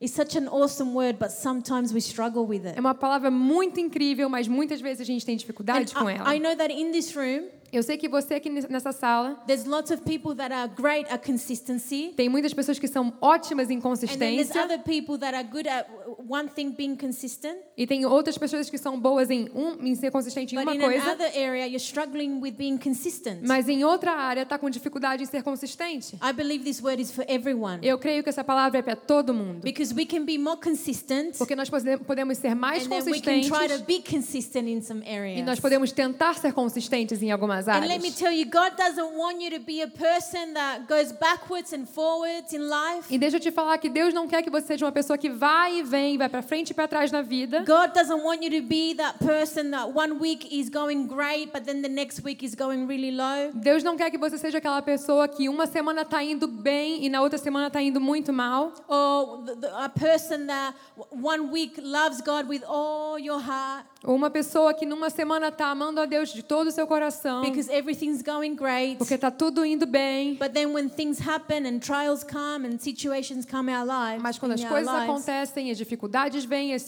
[SPEAKER 3] is such an awesome word, but sometimes we struggle with it.
[SPEAKER 2] é uma palavra muito incrível, mas muitas vezes a gente tem
[SPEAKER 3] And
[SPEAKER 2] dificuldade com ela.
[SPEAKER 3] I, I know that in this room,
[SPEAKER 2] Eu sei que você aqui nessa sala
[SPEAKER 3] there's lots of people that are great at consistency.
[SPEAKER 2] tem muitas pessoas que são ótimas em
[SPEAKER 3] And there's
[SPEAKER 2] consistência
[SPEAKER 3] other people that are good at one thing being consistent.
[SPEAKER 2] e tem outras pessoas que são boas em um em ser consistente em
[SPEAKER 3] But
[SPEAKER 2] uma
[SPEAKER 3] in
[SPEAKER 2] coisa,
[SPEAKER 3] another area, you're struggling with being consistent.
[SPEAKER 2] mas em outra área está com dificuldade em ser consistente.
[SPEAKER 3] I believe this word is for everyone.
[SPEAKER 2] Eu creio que essa palavra é para todo mundo,
[SPEAKER 3] Because we can be more consistent
[SPEAKER 2] porque nós pode- podemos ser mais
[SPEAKER 3] and then we can
[SPEAKER 2] consistentes
[SPEAKER 3] try to be consistent in some
[SPEAKER 2] e nós
[SPEAKER 3] areas.
[SPEAKER 2] podemos tentar ser consistentes em algumas algumas
[SPEAKER 3] And let me
[SPEAKER 2] áreas.
[SPEAKER 3] tell you, God doesn't want you to be a person that goes backwards and forwards in life.
[SPEAKER 2] E deixa eu te falar que Deus não quer que você seja uma pessoa que vai e vem, vai para frente e para trás na vida.
[SPEAKER 3] God doesn't want you to be that person that one week is going great, but then the next week is going really low.
[SPEAKER 2] Deus não quer que você seja aquela pessoa que uma semana está indo bem e na outra semana está indo muito mal.
[SPEAKER 3] Or the, the, a person that one week loves God with all your heart
[SPEAKER 2] Ou uma pessoa que numa semana está amando a Deus de todo o seu coração,
[SPEAKER 3] because everything's going great.
[SPEAKER 2] porque está tudo indo bem.
[SPEAKER 3] But then when things happen and trials come and situations come our lives,
[SPEAKER 2] Mas quando as coisas
[SPEAKER 3] lives,
[SPEAKER 2] acontecem, as dificuldades vêm, as,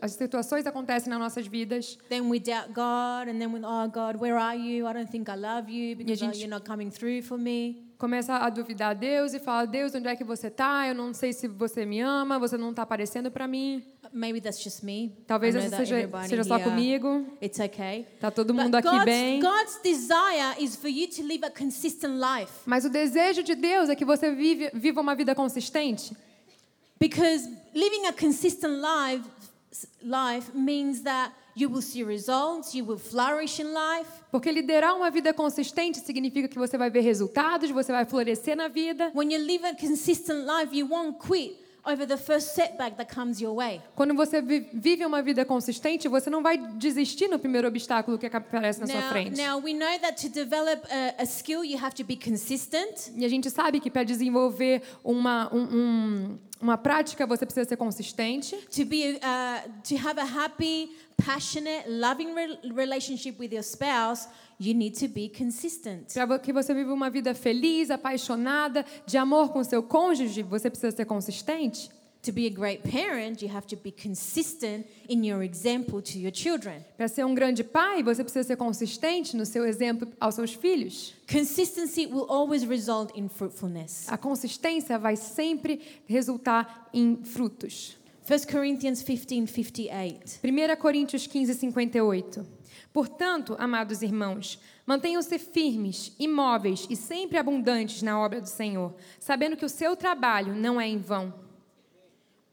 [SPEAKER 2] as situações acontecem nas nossas vidas,
[SPEAKER 3] then we doubt God and then we oh God, where are you? I don't think I love you because oh,
[SPEAKER 2] gente-
[SPEAKER 3] you're not coming through for me.
[SPEAKER 2] Começa a duvidar a Deus e fala: Deus, onde é que você está? Eu não sei se você me ama, você não está aparecendo para mim.
[SPEAKER 3] Maybe that's just me.
[SPEAKER 2] Talvez
[SPEAKER 3] I know
[SPEAKER 2] essa
[SPEAKER 3] that
[SPEAKER 2] seja, seja só
[SPEAKER 3] here-
[SPEAKER 2] comigo.
[SPEAKER 3] It's okay.
[SPEAKER 2] Tá todo
[SPEAKER 3] But
[SPEAKER 2] mundo aqui
[SPEAKER 3] God's,
[SPEAKER 2] bem.
[SPEAKER 3] God's desire is for you to live a consistent life
[SPEAKER 2] Mas o desejo de Deus é que você vive, viva uma vida consistente.
[SPEAKER 3] because living a consistent life life means that you will see results, you will flourish in life.
[SPEAKER 2] Porque liderar uma vida consistente significa que você vai ver resultados, você vai florescer na vida.
[SPEAKER 3] When you live a consistent life, you won't quit over the first setback that comes your way.
[SPEAKER 2] Quando você vi- vive uma vida consistente, você não vai desistir no primeiro obstáculo que aparece na sua
[SPEAKER 3] Now,
[SPEAKER 2] frente.
[SPEAKER 3] now we know that to develop a, a skill, you have to be consistent.
[SPEAKER 2] E a gente sabe que para desenvolver uma, um- um- uma prática, você precisa ser consistente.
[SPEAKER 3] To be, uh, to have a happy, passionate, loving re- relationship with your spouse, you need to be consistent.
[SPEAKER 2] Para que você viva uma vida feliz, apaixonada, de amor com seu cônjuge, você precisa ser consistente.
[SPEAKER 3] To be a great parent, you have to be consistent in your example to your children.
[SPEAKER 2] Para ser um grande pai, você precisa ser consistente no seu exemplo aos seus filhos.
[SPEAKER 3] Consistency will always result in fruitfulness.
[SPEAKER 2] A consistência vai sempre resultar em frutos.
[SPEAKER 3] 1 Corinthians 15 58.
[SPEAKER 2] 1 Coríntios 15, 58. Portanto, amados irmãos, mantenham-se firmes, imóveis e sempre abundantes na obra do Senhor, sabendo que o seu trabalho não é em vão.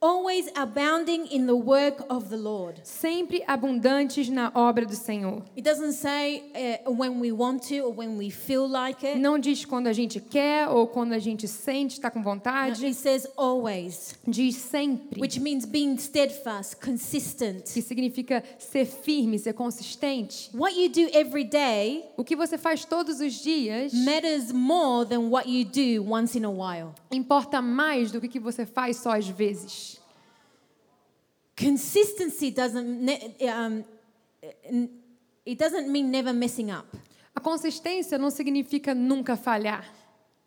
[SPEAKER 3] Always abounding in the work of the Lord.
[SPEAKER 2] Sempre abundantes na obra do Senhor.
[SPEAKER 3] It doesn't say uh, when we want to or when we feel like it.
[SPEAKER 2] Não diz quando a gente quer ou quando a gente sente, está com vontade.
[SPEAKER 3] It says always,
[SPEAKER 2] Diz sempre.
[SPEAKER 3] which means being steadfast, consistent.
[SPEAKER 2] que significa ser firme, ser consistente.
[SPEAKER 3] What you do every day
[SPEAKER 2] O que você faz todos os dias
[SPEAKER 3] matters more than what you do once in a while.
[SPEAKER 2] importa mais do que que você faz só às vezes.
[SPEAKER 3] Consistency doesn't um, it doesn't mean never messing up.
[SPEAKER 2] A consistência não significa nunca falhar.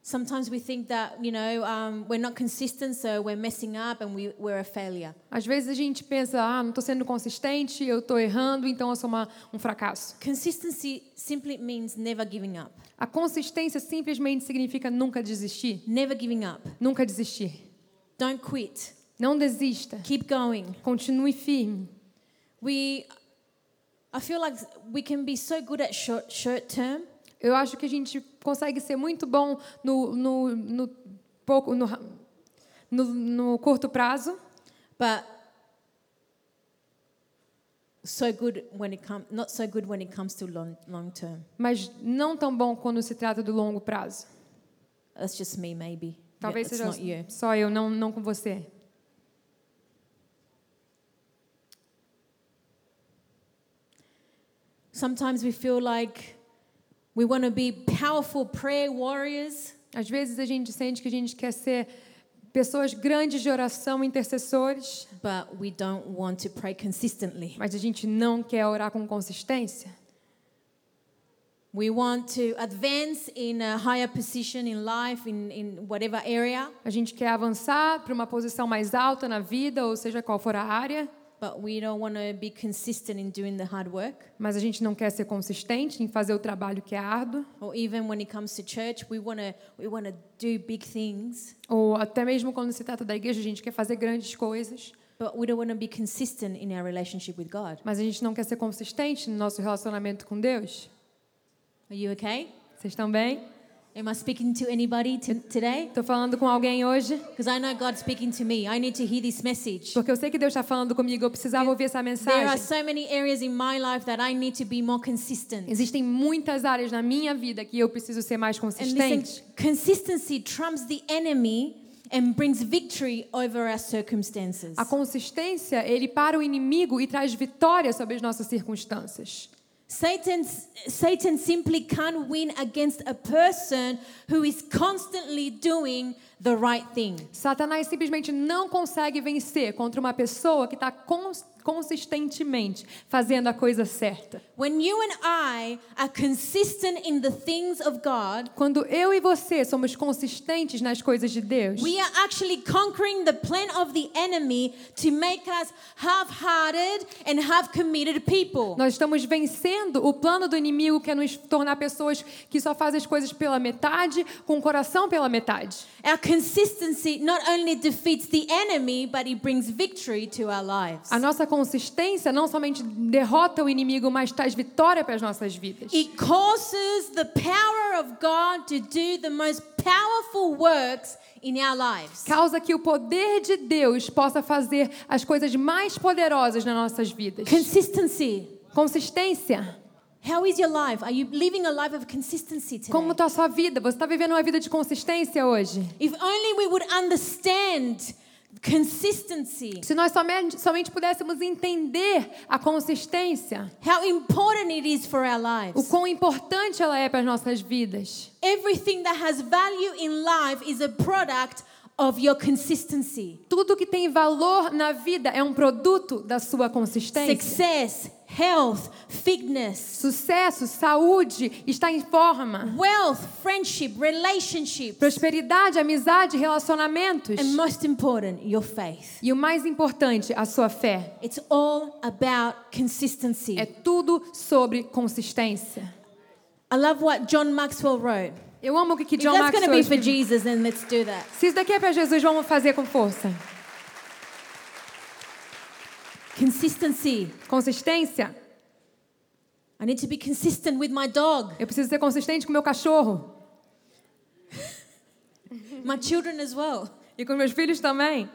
[SPEAKER 3] Sometimes we think that you know um, we're not consistent, so we're messing up and we, we're a failure.
[SPEAKER 2] Às vezes a gente pensa, ah, não estou sendo consistente, eu estou errando, então eu sou uma, um fracasso.
[SPEAKER 3] Consistency simply means never giving up.
[SPEAKER 2] A consistência simplesmente significa nunca desistir.
[SPEAKER 3] Never giving up.
[SPEAKER 2] Nunca desistir.
[SPEAKER 3] Don't quit.
[SPEAKER 2] Não desista.
[SPEAKER 3] Keep going.
[SPEAKER 2] Continue firme.
[SPEAKER 3] We, I feel like we can be so good at short, short term,
[SPEAKER 2] Eu acho que a gente consegue ser muito bom no, no, no pouco no, no, no curto prazo,
[SPEAKER 3] but so good when it comes, not so good when it comes to long, long term.
[SPEAKER 2] mas não tão bom quando se trata do longo prazo.
[SPEAKER 3] That's just me, maybe.
[SPEAKER 2] Talvez
[SPEAKER 3] That's
[SPEAKER 2] seja só eu, não, não com você.
[SPEAKER 3] Sometimes we feel like we want to be powerful prayer warriors,
[SPEAKER 2] Às vezes a gente sente que a gente quer ser pessoas grandes de oração, intercessores,
[SPEAKER 3] but we don't want to pray consistently.
[SPEAKER 2] mas a gente não quer orar com consistência.
[SPEAKER 3] We want to advance in a higher position in life, in, in whatever area,
[SPEAKER 2] A gente quer avançar para uma posição mais alta na vida, ou seja qual for a área,
[SPEAKER 3] but we don't want to be consistent in doing the hard work.
[SPEAKER 2] mas a gente não quer ser consistente em fazer o trabalho que é árduo,
[SPEAKER 3] Or even when it comes to church, we want to we want to do big things,
[SPEAKER 2] ou até mesmo quando se trata da igreja, a gente quer fazer grandes coisas,
[SPEAKER 3] but we don't want to be consistent in our relationship with God.
[SPEAKER 2] mas a gente não quer ser consistente no nosso relacionamento com Deus.
[SPEAKER 3] Are you okay?
[SPEAKER 2] Vocês estão bem?
[SPEAKER 3] Am I speaking to anybody to, today?
[SPEAKER 2] Estou falando com alguém hoje?
[SPEAKER 3] Because I know God's speaking to me. I need to hear this message.
[SPEAKER 2] Porque eu sei que Deus está falando comigo. Eu precisava ouvir essa
[SPEAKER 3] There are
[SPEAKER 2] mensagem.
[SPEAKER 3] so many areas in my life that I need to be more consistent.
[SPEAKER 2] Existem muitas áreas na minha vida que eu preciso ser mais
[SPEAKER 3] And listen,
[SPEAKER 2] consistente.
[SPEAKER 3] consistency trumps the enemy and brings victory over our circumstances.
[SPEAKER 2] A consistência, ele para o inimigo e traz vitória sobre as nossas circunstâncias.
[SPEAKER 3] Satan, Satan simply can't win against a person who is constantly doing the right thing.
[SPEAKER 2] Satanás simplesmente não consegue vencer contra uma pessoa que está cons consistentemente fazendo a coisa certa.
[SPEAKER 3] When you and I are consistent in the things of God,
[SPEAKER 2] Quando eu e você somos consistentes nas coisas de Deus,
[SPEAKER 3] we are actually conquering the plan of the enemy to make us half-hearted and half-committed people.
[SPEAKER 2] nós estamos vencendo o plano do inimigo que é nos tornar pessoas que só fazem as coisas pela metade, com o coração pela metade.
[SPEAKER 3] Our consistency not only defeats the enemy, but it brings victory to our lives.
[SPEAKER 2] A nossa consistência não somente derrota o inimigo, mas traz vitória para as nossas vidas.
[SPEAKER 3] It causes the power of God to do the most powerful works in our lives.
[SPEAKER 2] Causa que o poder de Deus possa fazer as coisas mais poderosas nas nossas vidas.
[SPEAKER 3] Consistency.
[SPEAKER 2] Consistência.
[SPEAKER 3] How is your life? Are you living a life of consistency today?
[SPEAKER 2] Como está a sua vida? Você está vivendo uma vida de consistência hoje?
[SPEAKER 3] If only we would understand consistency,
[SPEAKER 2] Se nós somente, somente pudéssemos entender a consistência,
[SPEAKER 3] how important it is for our
[SPEAKER 2] o
[SPEAKER 3] lives.
[SPEAKER 2] quão importante ela é para as nossas vidas.
[SPEAKER 3] Everything that has value in life is a product of your consistency.
[SPEAKER 2] Tudo que tem valor na vida é um produto da sua consistência.
[SPEAKER 3] Success, health, fitness,
[SPEAKER 2] Sucesso, saúde, estar em forma,
[SPEAKER 3] wealth, friendship, relationships,
[SPEAKER 2] prosperidade, amizade, relacionamentos.
[SPEAKER 3] and most important, your faith.
[SPEAKER 2] E o mais importante, a sua fé.
[SPEAKER 3] It's all about consistency.
[SPEAKER 2] É tudo sobre consistência.
[SPEAKER 3] I love what John Maxwell wrote.
[SPEAKER 2] Eu amo o que
[SPEAKER 3] If
[SPEAKER 2] John
[SPEAKER 3] that's going to
[SPEAKER 2] Maxwell
[SPEAKER 3] be for. Jesus, then let's do that.
[SPEAKER 2] Se isso daqui é para Jesus, vamos fazer com força.
[SPEAKER 3] Consistency.
[SPEAKER 2] Consistência.
[SPEAKER 3] I need to be consistent with my dog,
[SPEAKER 2] Eu preciso ser consistente com meu cachorro
[SPEAKER 3] my children as well.
[SPEAKER 2] e com meus filhos também.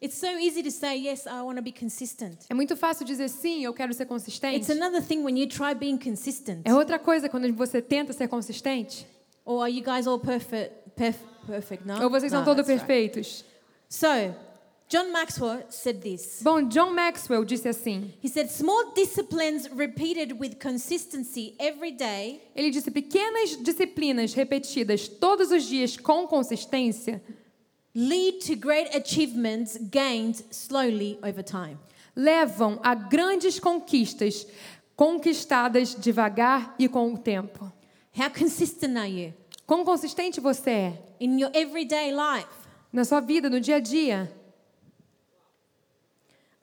[SPEAKER 3] It's so easy to say, yes, I want to be consistent.
[SPEAKER 2] É muito fácil dizer sim, eu quero ser
[SPEAKER 3] It's
[SPEAKER 2] consistente.
[SPEAKER 3] another thing when you try being consistent.
[SPEAKER 2] É outra coisa quando você tenta ser consistente.
[SPEAKER 3] Or are you guys all perfect? Perf- perfect, no?
[SPEAKER 2] Ou vocês são
[SPEAKER 3] No,
[SPEAKER 2] todos
[SPEAKER 3] that's right.
[SPEAKER 2] perfeitos.
[SPEAKER 3] So, John Maxwell said this.
[SPEAKER 2] Bom, John Maxwell disse assim.
[SPEAKER 3] He said, small disciplines repeated with consistency every day
[SPEAKER 2] Ele disse: pequenas disciplinas repetidas todos os dias com consistência
[SPEAKER 3] lead to great achievements gained slowly over time.
[SPEAKER 2] levam a grandes conquistas conquistadas devagar e com o tempo.
[SPEAKER 3] How consistent are you
[SPEAKER 2] Quão consistente você é
[SPEAKER 3] in your everyday life?
[SPEAKER 2] na sua vida, no dia a dia?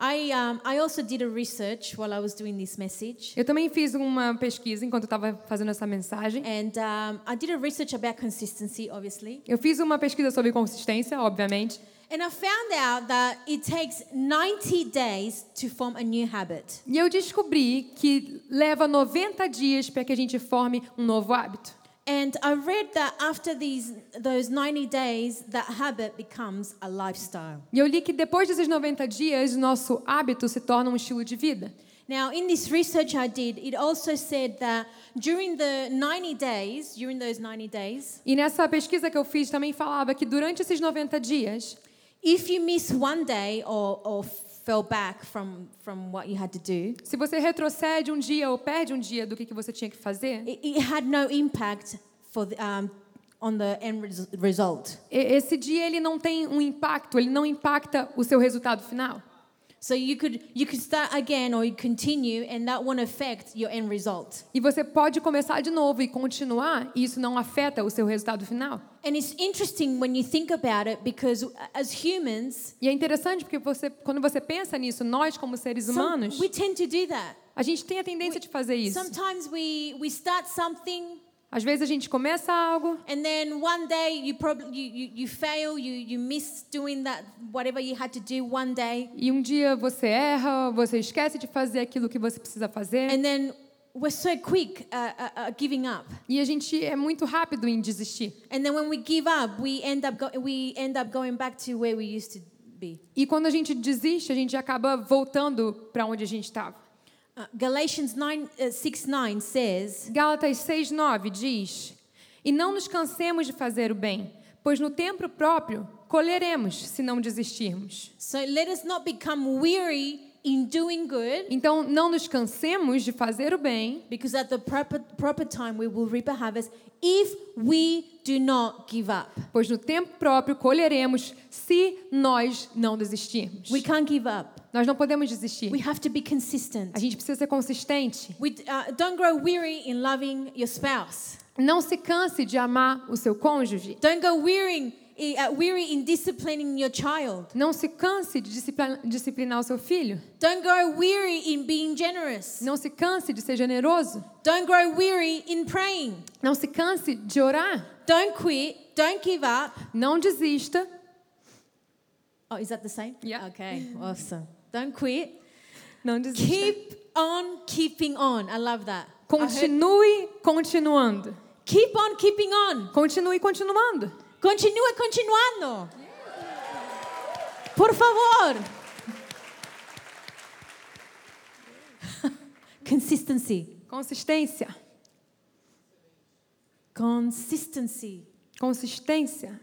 [SPEAKER 3] I, um, I also did a research while I was doing this message.
[SPEAKER 2] Eu também fiz uma pesquisa enquanto estava fazendo essa mensagem.
[SPEAKER 3] And um, I did a research about consistency, obviously.
[SPEAKER 2] Eu fiz uma pesquisa sobre consistência, obviamente.
[SPEAKER 3] And I found out that it takes 90 days to form a new habit.
[SPEAKER 2] E eu descobri que leva 90 dias para que a gente forme um novo hábito.
[SPEAKER 3] And I read that after these, those 90 days, that habit becomes a lifestyle.
[SPEAKER 2] E eu li que depois desses 90 dias, nosso hábito se torna um estilo de vida.
[SPEAKER 3] Now, in this research I did, it also said that during the 90 days, during those 90 days,
[SPEAKER 2] E nessa pesquisa que eu fiz também falava que durante esses 90 dias,
[SPEAKER 3] if you miss one day or, or fell back from, from what you had to do,
[SPEAKER 2] se você retrocede um dia ou perde um dia do que, que você tinha que fazer,
[SPEAKER 3] it, it had no impact for the, um, on the end res- result.
[SPEAKER 2] esse dia ele não tem um impacto, ele não impacta o seu resultado final.
[SPEAKER 3] So you could you could start again or you continue, and that won't affect your end result.
[SPEAKER 2] E você pode começar de novo e continuar, e isso não afeta o seu resultado final.
[SPEAKER 3] And it's interesting when you think about it because as humans,
[SPEAKER 2] E é interessante porque você, quando você pensa nisso, nós como seres
[SPEAKER 3] some-
[SPEAKER 2] humanos,
[SPEAKER 3] we tend to do that.
[SPEAKER 2] a gente tem a tendência de fazer isso.
[SPEAKER 3] Sometimes we we start something
[SPEAKER 2] Às vezes a gente começa algo
[SPEAKER 3] and then one day you probably you, you, fail, you you miss doing that whatever you had to do one day.
[SPEAKER 2] e um dia você erra, você esquece de fazer aquilo que você precisa fazer.
[SPEAKER 3] And then we're so quick uh, uh, uh, giving up.
[SPEAKER 2] E a gente é muito rápido em desistir.
[SPEAKER 3] And then when we give up, we end up, go- we end up going back to where we used to be.
[SPEAKER 2] E quando a gente desiste, a gente acaba voltando para onde a gente estava.
[SPEAKER 3] Uh, Galatians 9, uh, 6 9 says,
[SPEAKER 2] Gálatas 6:9 diz: "E não nos cansemos de fazer o bem, pois no tempo próprio colheremos se não desistirmos."
[SPEAKER 3] So let us not become weary in doing good,
[SPEAKER 2] Então não nos cansemos de fazer o bem,
[SPEAKER 3] because at the proper, proper time we will reap a harvest if we do not give up.
[SPEAKER 2] pois no tempo próprio colheremos se nós não desistirmos.
[SPEAKER 3] We can't give up.
[SPEAKER 2] Nós não podemos desistir.
[SPEAKER 3] We have to be consistent.
[SPEAKER 2] A gente precisa ser consistente.
[SPEAKER 3] We, uh, don't grow weary in loving your spouse.
[SPEAKER 2] Não se canse de amar o seu cônjuge.
[SPEAKER 3] Don't go weary, uh, weary in disciplining your child.
[SPEAKER 2] Não se canse de disciplinar, disciplinar o seu filho.
[SPEAKER 3] Don't grow weary in being generous.
[SPEAKER 2] Não se canse de ser generoso.
[SPEAKER 3] Don't grow weary in praying.
[SPEAKER 2] Não se canse de orar.
[SPEAKER 3] Don't quit. Don't give up.
[SPEAKER 2] Não desista.
[SPEAKER 3] Oh, is that the same?
[SPEAKER 2] Yeah.
[SPEAKER 3] Okay, awesome. Don't quit.
[SPEAKER 2] Não desista.
[SPEAKER 3] Keep on keeping on. I love that.
[SPEAKER 2] Continue continuando.
[SPEAKER 3] keep on keeping on.
[SPEAKER 2] Continue continuando.
[SPEAKER 3] Continúe continuando. Por favor. Consistency.
[SPEAKER 2] Consistência.
[SPEAKER 3] Consistency.
[SPEAKER 2] Consistência.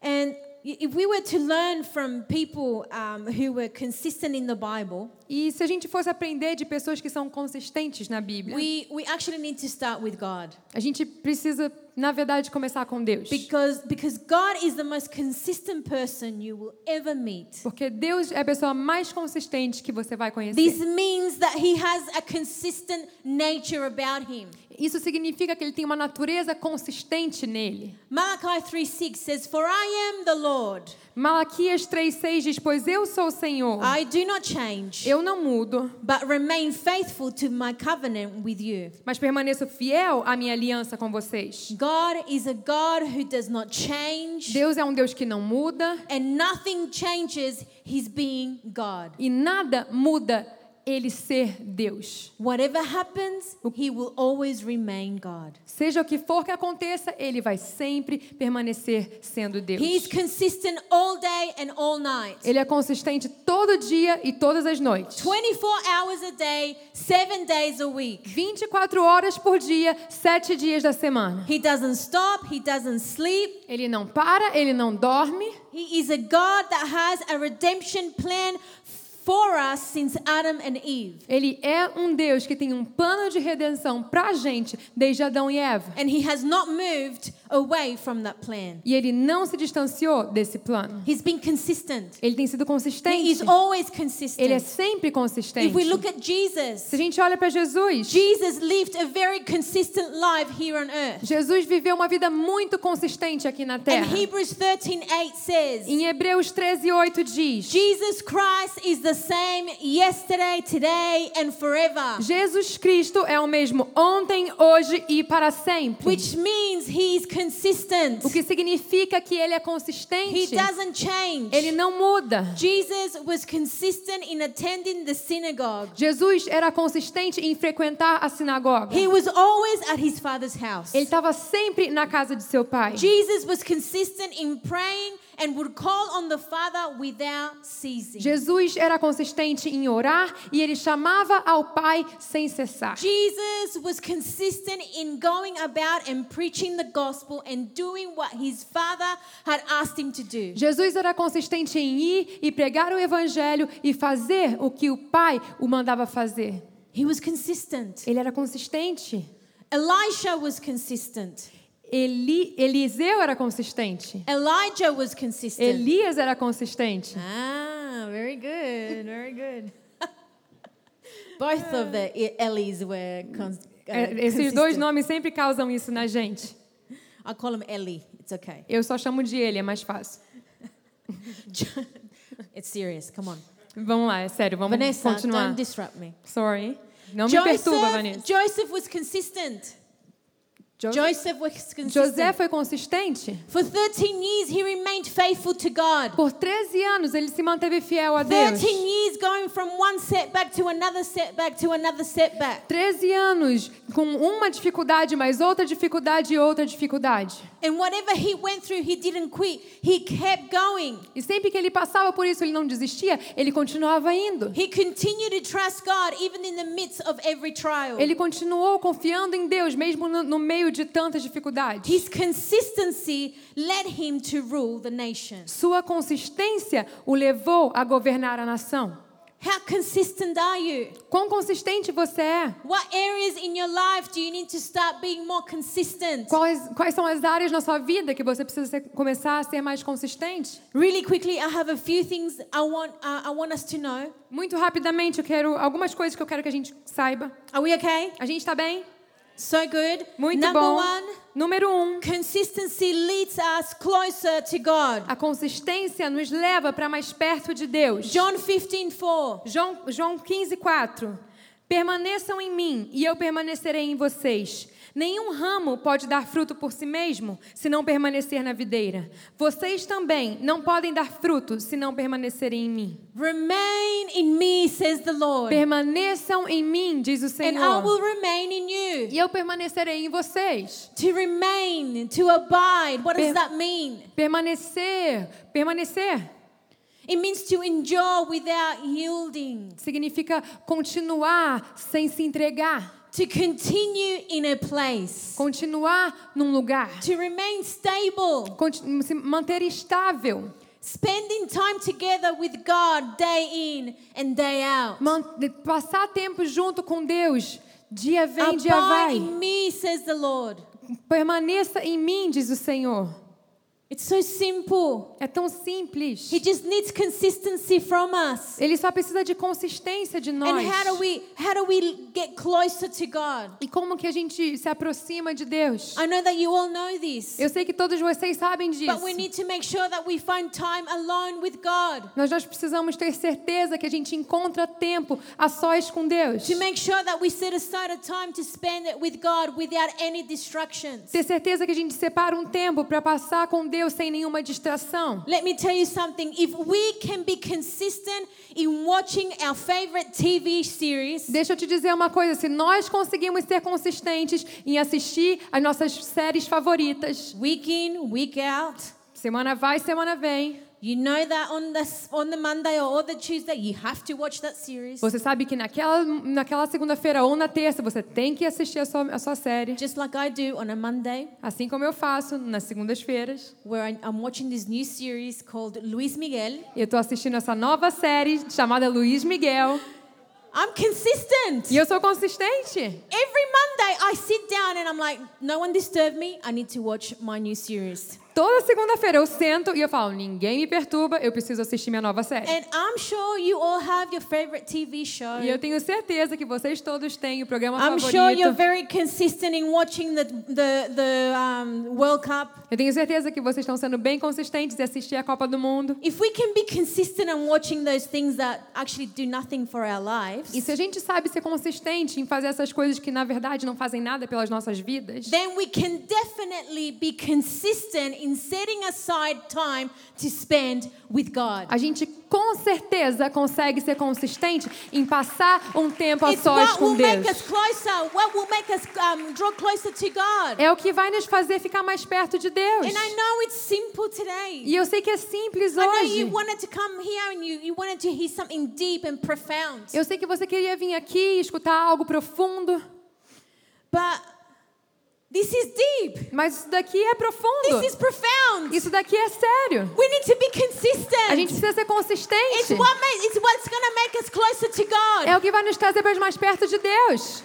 [SPEAKER 3] And if we were to learn from people um, who were consistent in the Bible,
[SPEAKER 2] E se a gente fosse aprender de pessoas que são consistentes na Bíblia,
[SPEAKER 3] we, we actually need to start with God.
[SPEAKER 2] a gente precisa, na verdade, começar com Deus.
[SPEAKER 3] Because, because God is the most consistent person you will ever meet.
[SPEAKER 2] Porque Deus é a pessoa mais consistente que você vai conhecer.
[SPEAKER 3] This means that He has a consistent nature about Him.
[SPEAKER 2] Isso significa que ele tem uma natureza consistente nele.
[SPEAKER 3] Malachi 3 6 says, For I am the Lord,
[SPEAKER 2] Malaquias 3,6 diz: Pois eu sou o Senhor,
[SPEAKER 3] I do not change,
[SPEAKER 2] eu não mudo,
[SPEAKER 3] but remain faithful to my covenant with you.
[SPEAKER 2] mas permaneço fiel à minha aliança com vocês.
[SPEAKER 3] God is a God who does not change,
[SPEAKER 2] Deus é um Deus que não muda
[SPEAKER 3] and nothing changes His being God.
[SPEAKER 2] e nada muda ele ser Deus.
[SPEAKER 3] Whatever happens, He will always remain God.
[SPEAKER 2] Seja o que for que aconteça, ele vai sempre permanecer sendo Deus.
[SPEAKER 3] He is consistent all day and all night.
[SPEAKER 2] Ele é consistente todo dia e todas as noites.
[SPEAKER 3] 24 hours a day, seven days a week.
[SPEAKER 2] 24 horas por dia, sete dias da semana.
[SPEAKER 3] He doesn't stop, He doesn't sleep.
[SPEAKER 2] Ele não para, ele não dorme.
[SPEAKER 3] He is a God that has a redemption plan for us since Adam and Eve.
[SPEAKER 2] Ele é um Deus que tem um plano de redenção pra gente desde Adão e Eva.
[SPEAKER 3] And He has not moved away from that plan.
[SPEAKER 2] E ele não se distanciou desse plano.
[SPEAKER 3] He's been consistent.
[SPEAKER 2] Ele tem sido
[SPEAKER 3] He
[SPEAKER 2] consistente.
[SPEAKER 3] is always
[SPEAKER 2] Ele é sempre consistente.
[SPEAKER 3] If we look at Jesus,
[SPEAKER 2] Se a gente olha para Jesus,
[SPEAKER 3] Jesus lived a very consistent life here on earth.
[SPEAKER 2] Jesus viveu uma vida muito consistente aqui na
[SPEAKER 3] And
[SPEAKER 2] terra.
[SPEAKER 3] Hebrews 13:8 says,
[SPEAKER 2] Em Hebreus 13:8 diz:
[SPEAKER 3] Jesus Christ is the same yesterday, today, and forever.
[SPEAKER 2] Jesus Cristo é o mesmo ontem, hoje e para sempre.
[SPEAKER 3] Which means he's consistent.
[SPEAKER 2] O que significa que ele é
[SPEAKER 3] He
[SPEAKER 2] consistente.
[SPEAKER 3] doesn't change.
[SPEAKER 2] Ele não muda.
[SPEAKER 3] Jesus was consistent in attending the synagogue.
[SPEAKER 2] Jesus era consistente em frequentar a sinagoga.
[SPEAKER 3] He was always at his father's house.
[SPEAKER 2] Ele estava sempre na casa de seu pai.
[SPEAKER 3] Jesus was consistent in praying and would call on the Father without ceasing.
[SPEAKER 2] Jesus era consistente em orar e ele chamava ao pai sem cessar.
[SPEAKER 3] Jesus was consistent in going about and preaching the gospel and doing what his father had asked him to do.
[SPEAKER 2] Jesus era consistente em ir e pregar o evangelho e fazer o que o pai o mandava fazer.
[SPEAKER 3] He was consistent.
[SPEAKER 2] Ele era consistente.
[SPEAKER 3] Elisha was consistent.
[SPEAKER 2] Eli, Eliseu era consistente.
[SPEAKER 3] Elijah was consistent.
[SPEAKER 2] Elias era consistente.
[SPEAKER 3] Ah, very good, very good. Both of the E- Ellies were cons- uh,
[SPEAKER 2] É, Esses dois nomes sempre causam isso na gente.
[SPEAKER 3] I call him Ellie. It's okay.
[SPEAKER 2] Eu só chamo de ele, é mais fácil.
[SPEAKER 3] it's serious. Come on.
[SPEAKER 2] Vamos lá, é sério, vamos
[SPEAKER 3] Vanessa,
[SPEAKER 2] continuar.
[SPEAKER 3] don't disrupt me.
[SPEAKER 2] Sorry. Não me perturba, Vanessa.
[SPEAKER 3] Joseph was consistent.
[SPEAKER 2] Jo-
[SPEAKER 3] Joseph was consistent.
[SPEAKER 2] José foi consistente?
[SPEAKER 3] For 13 years, he remained faithful to God.
[SPEAKER 2] Por 13 anos ele se manteve fiel a Deus.
[SPEAKER 3] 13 years going from one setback to another setback to another setback.
[SPEAKER 2] 13 anos com uma dificuldade, mais outra dificuldade e outra dificuldade.
[SPEAKER 3] And whatever he went through, he didn't quit. He kept going.
[SPEAKER 2] E sempre que ele passava por isso, ele não desistia, ele continuava indo.
[SPEAKER 3] He continued to trust God even in the midst of every trial.
[SPEAKER 2] Ele continuou confiando em Deus, mesmo no, no meio de tantas dificuldades.
[SPEAKER 3] His consistency led him to rule the nation.
[SPEAKER 2] Sua consistência o levou a governar a nação.
[SPEAKER 3] How consistent are you?
[SPEAKER 2] Quão consistente você é?
[SPEAKER 3] What areas in your life do you need to start being more consistent?
[SPEAKER 2] Quais, quais são as áreas na sua vida que você precisa ser- começar a ser mais consistente?
[SPEAKER 3] Really quickly, I have a few things I want uh, I want us to know.
[SPEAKER 2] Muito rapidamente, eu quero algumas coisas que eu quero que a gente saiba.
[SPEAKER 3] Are we okay?
[SPEAKER 2] A gente está bem?
[SPEAKER 3] So good.
[SPEAKER 2] Muito
[SPEAKER 3] Number
[SPEAKER 2] bom.
[SPEAKER 3] one,
[SPEAKER 2] Número um,
[SPEAKER 3] consistency leads us closer to God.
[SPEAKER 2] a consistência nos leva para mais perto de Deus.
[SPEAKER 3] John 15, 4.
[SPEAKER 2] João, João 15, 4. Permaneçam em mim e eu permanecerei em vocês. Nenhum ramo pode dar fruto por si mesmo se não permanecer na videira. Vocês também não podem dar fruto se não permanecerem em mim.
[SPEAKER 3] Remain in me, says the Lord,
[SPEAKER 2] Permaneçam em mim, diz o
[SPEAKER 3] and I will
[SPEAKER 2] Senhor.
[SPEAKER 3] remain in you.
[SPEAKER 2] E eu permanecerei em vocês.
[SPEAKER 3] To remain, to abide, what does
[SPEAKER 2] Per-
[SPEAKER 3] that mean?
[SPEAKER 2] Permanecer, permanecer
[SPEAKER 3] It means to endure without yielding,
[SPEAKER 2] significa continuar sem se entregar,
[SPEAKER 3] to continue in a place,
[SPEAKER 2] continuar num lugar,
[SPEAKER 3] to remain stable,
[SPEAKER 2] se manter estável.
[SPEAKER 3] spending time together with God day in and day out.
[SPEAKER 2] Man- passar tempo junto com Deus. Dia vem, dia
[SPEAKER 3] Abide
[SPEAKER 2] vai.
[SPEAKER 3] in me, says the Lord.
[SPEAKER 2] Permaneça em mim, diz o Senhor.
[SPEAKER 3] It's so simple.
[SPEAKER 2] É tão simples.
[SPEAKER 3] He just needs consistency from us.
[SPEAKER 2] Ele só precisa de consistência de nós.
[SPEAKER 3] And how do we how do we get closer to God?
[SPEAKER 2] E como que a gente se aproxima de Deus?
[SPEAKER 3] I know that you all know this.
[SPEAKER 2] Eu sei que todos vocês sabem disso.
[SPEAKER 3] But we need to make sure that we find time alone with God.
[SPEAKER 2] Nós, nós precisamos ter certeza que a gente encontra tempo a sós com Deus.
[SPEAKER 3] To make sure that we set aside a time to spend it with God without any distractions.
[SPEAKER 2] Ter certeza que a gente separa um tempo para passar com Deus sem nenhuma distração.
[SPEAKER 3] Let me tell you something. If we can be consistent in watching our favorite TV series,
[SPEAKER 2] Deixa eu te dizer uma coisa: se nós conseguimos ser consistentes em assistir as nossas séries favoritas,
[SPEAKER 3] week in, week out,
[SPEAKER 2] semana vai, semana vem,
[SPEAKER 3] you know that on the on the Monday or the Tuesday you have to watch that series.
[SPEAKER 2] você sabe que naquela, naquela segunda-feira ou na terça você tem que assistir a sua, a sua série.
[SPEAKER 3] Just like I do on a Monday,
[SPEAKER 2] Assim como eu faço nas segundas-feiras.
[SPEAKER 3] where I- I'm watching this new series called Luis Miguel.
[SPEAKER 2] Eu estou assistindo essa nova série chamada Luiz Miguel.
[SPEAKER 3] I'm consistent.
[SPEAKER 2] E eu sou consistente.
[SPEAKER 3] Every Monday I sit down and I'm like, no one disturb me. I need to watch my new series.
[SPEAKER 2] Toda segunda-feira eu sento e eu falo: ninguém me perturba, eu preciso assistir minha nova série.
[SPEAKER 3] And I'm sure you all have your favorite TV show.
[SPEAKER 2] E eu tenho certeza que vocês todos têm o programa
[SPEAKER 3] I'm
[SPEAKER 2] favorito.
[SPEAKER 3] sure you're very consistent in watching the the, the um, World Cup.
[SPEAKER 2] Eu tenho certeza que vocês estão sendo bem consistentes em assistir a Copa do Mundo.
[SPEAKER 3] If we can be consistent in watching those things that actually do nothing for our lives,
[SPEAKER 2] E se a gente sabe ser consistente em fazer essas coisas que na verdade não fazem nada pelas nossas vidas,
[SPEAKER 3] then we can definitely be consistent in setting aside time to spend with God.
[SPEAKER 2] a gente com certeza consegue ser consistente em passar um tempo a
[SPEAKER 3] It's
[SPEAKER 2] sós com Deus.
[SPEAKER 3] closer, us um.
[SPEAKER 2] É o que vai nos fazer ficar mais perto de Deus.
[SPEAKER 3] And I know it's simple today.
[SPEAKER 2] E eu sei que é simples hoje.
[SPEAKER 3] you you.
[SPEAKER 2] Eu sei que você queria vir aqui e escutar algo profundo,
[SPEAKER 3] But this is deep.
[SPEAKER 2] mas isso daqui é profundo.
[SPEAKER 3] This is profound.
[SPEAKER 2] Isso daqui é sério.
[SPEAKER 3] We need to be
[SPEAKER 2] A gente
[SPEAKER 3] consistent.
[SPEAKER 2] precisa ser
[SPEAKER 3] It's
[SPEAKER 2] consistente.
[SPEAKER 3] what makes, it's what's to make us closer to God.
[SPEAKER 2] É o que vai nos trazer mais perto de Deus.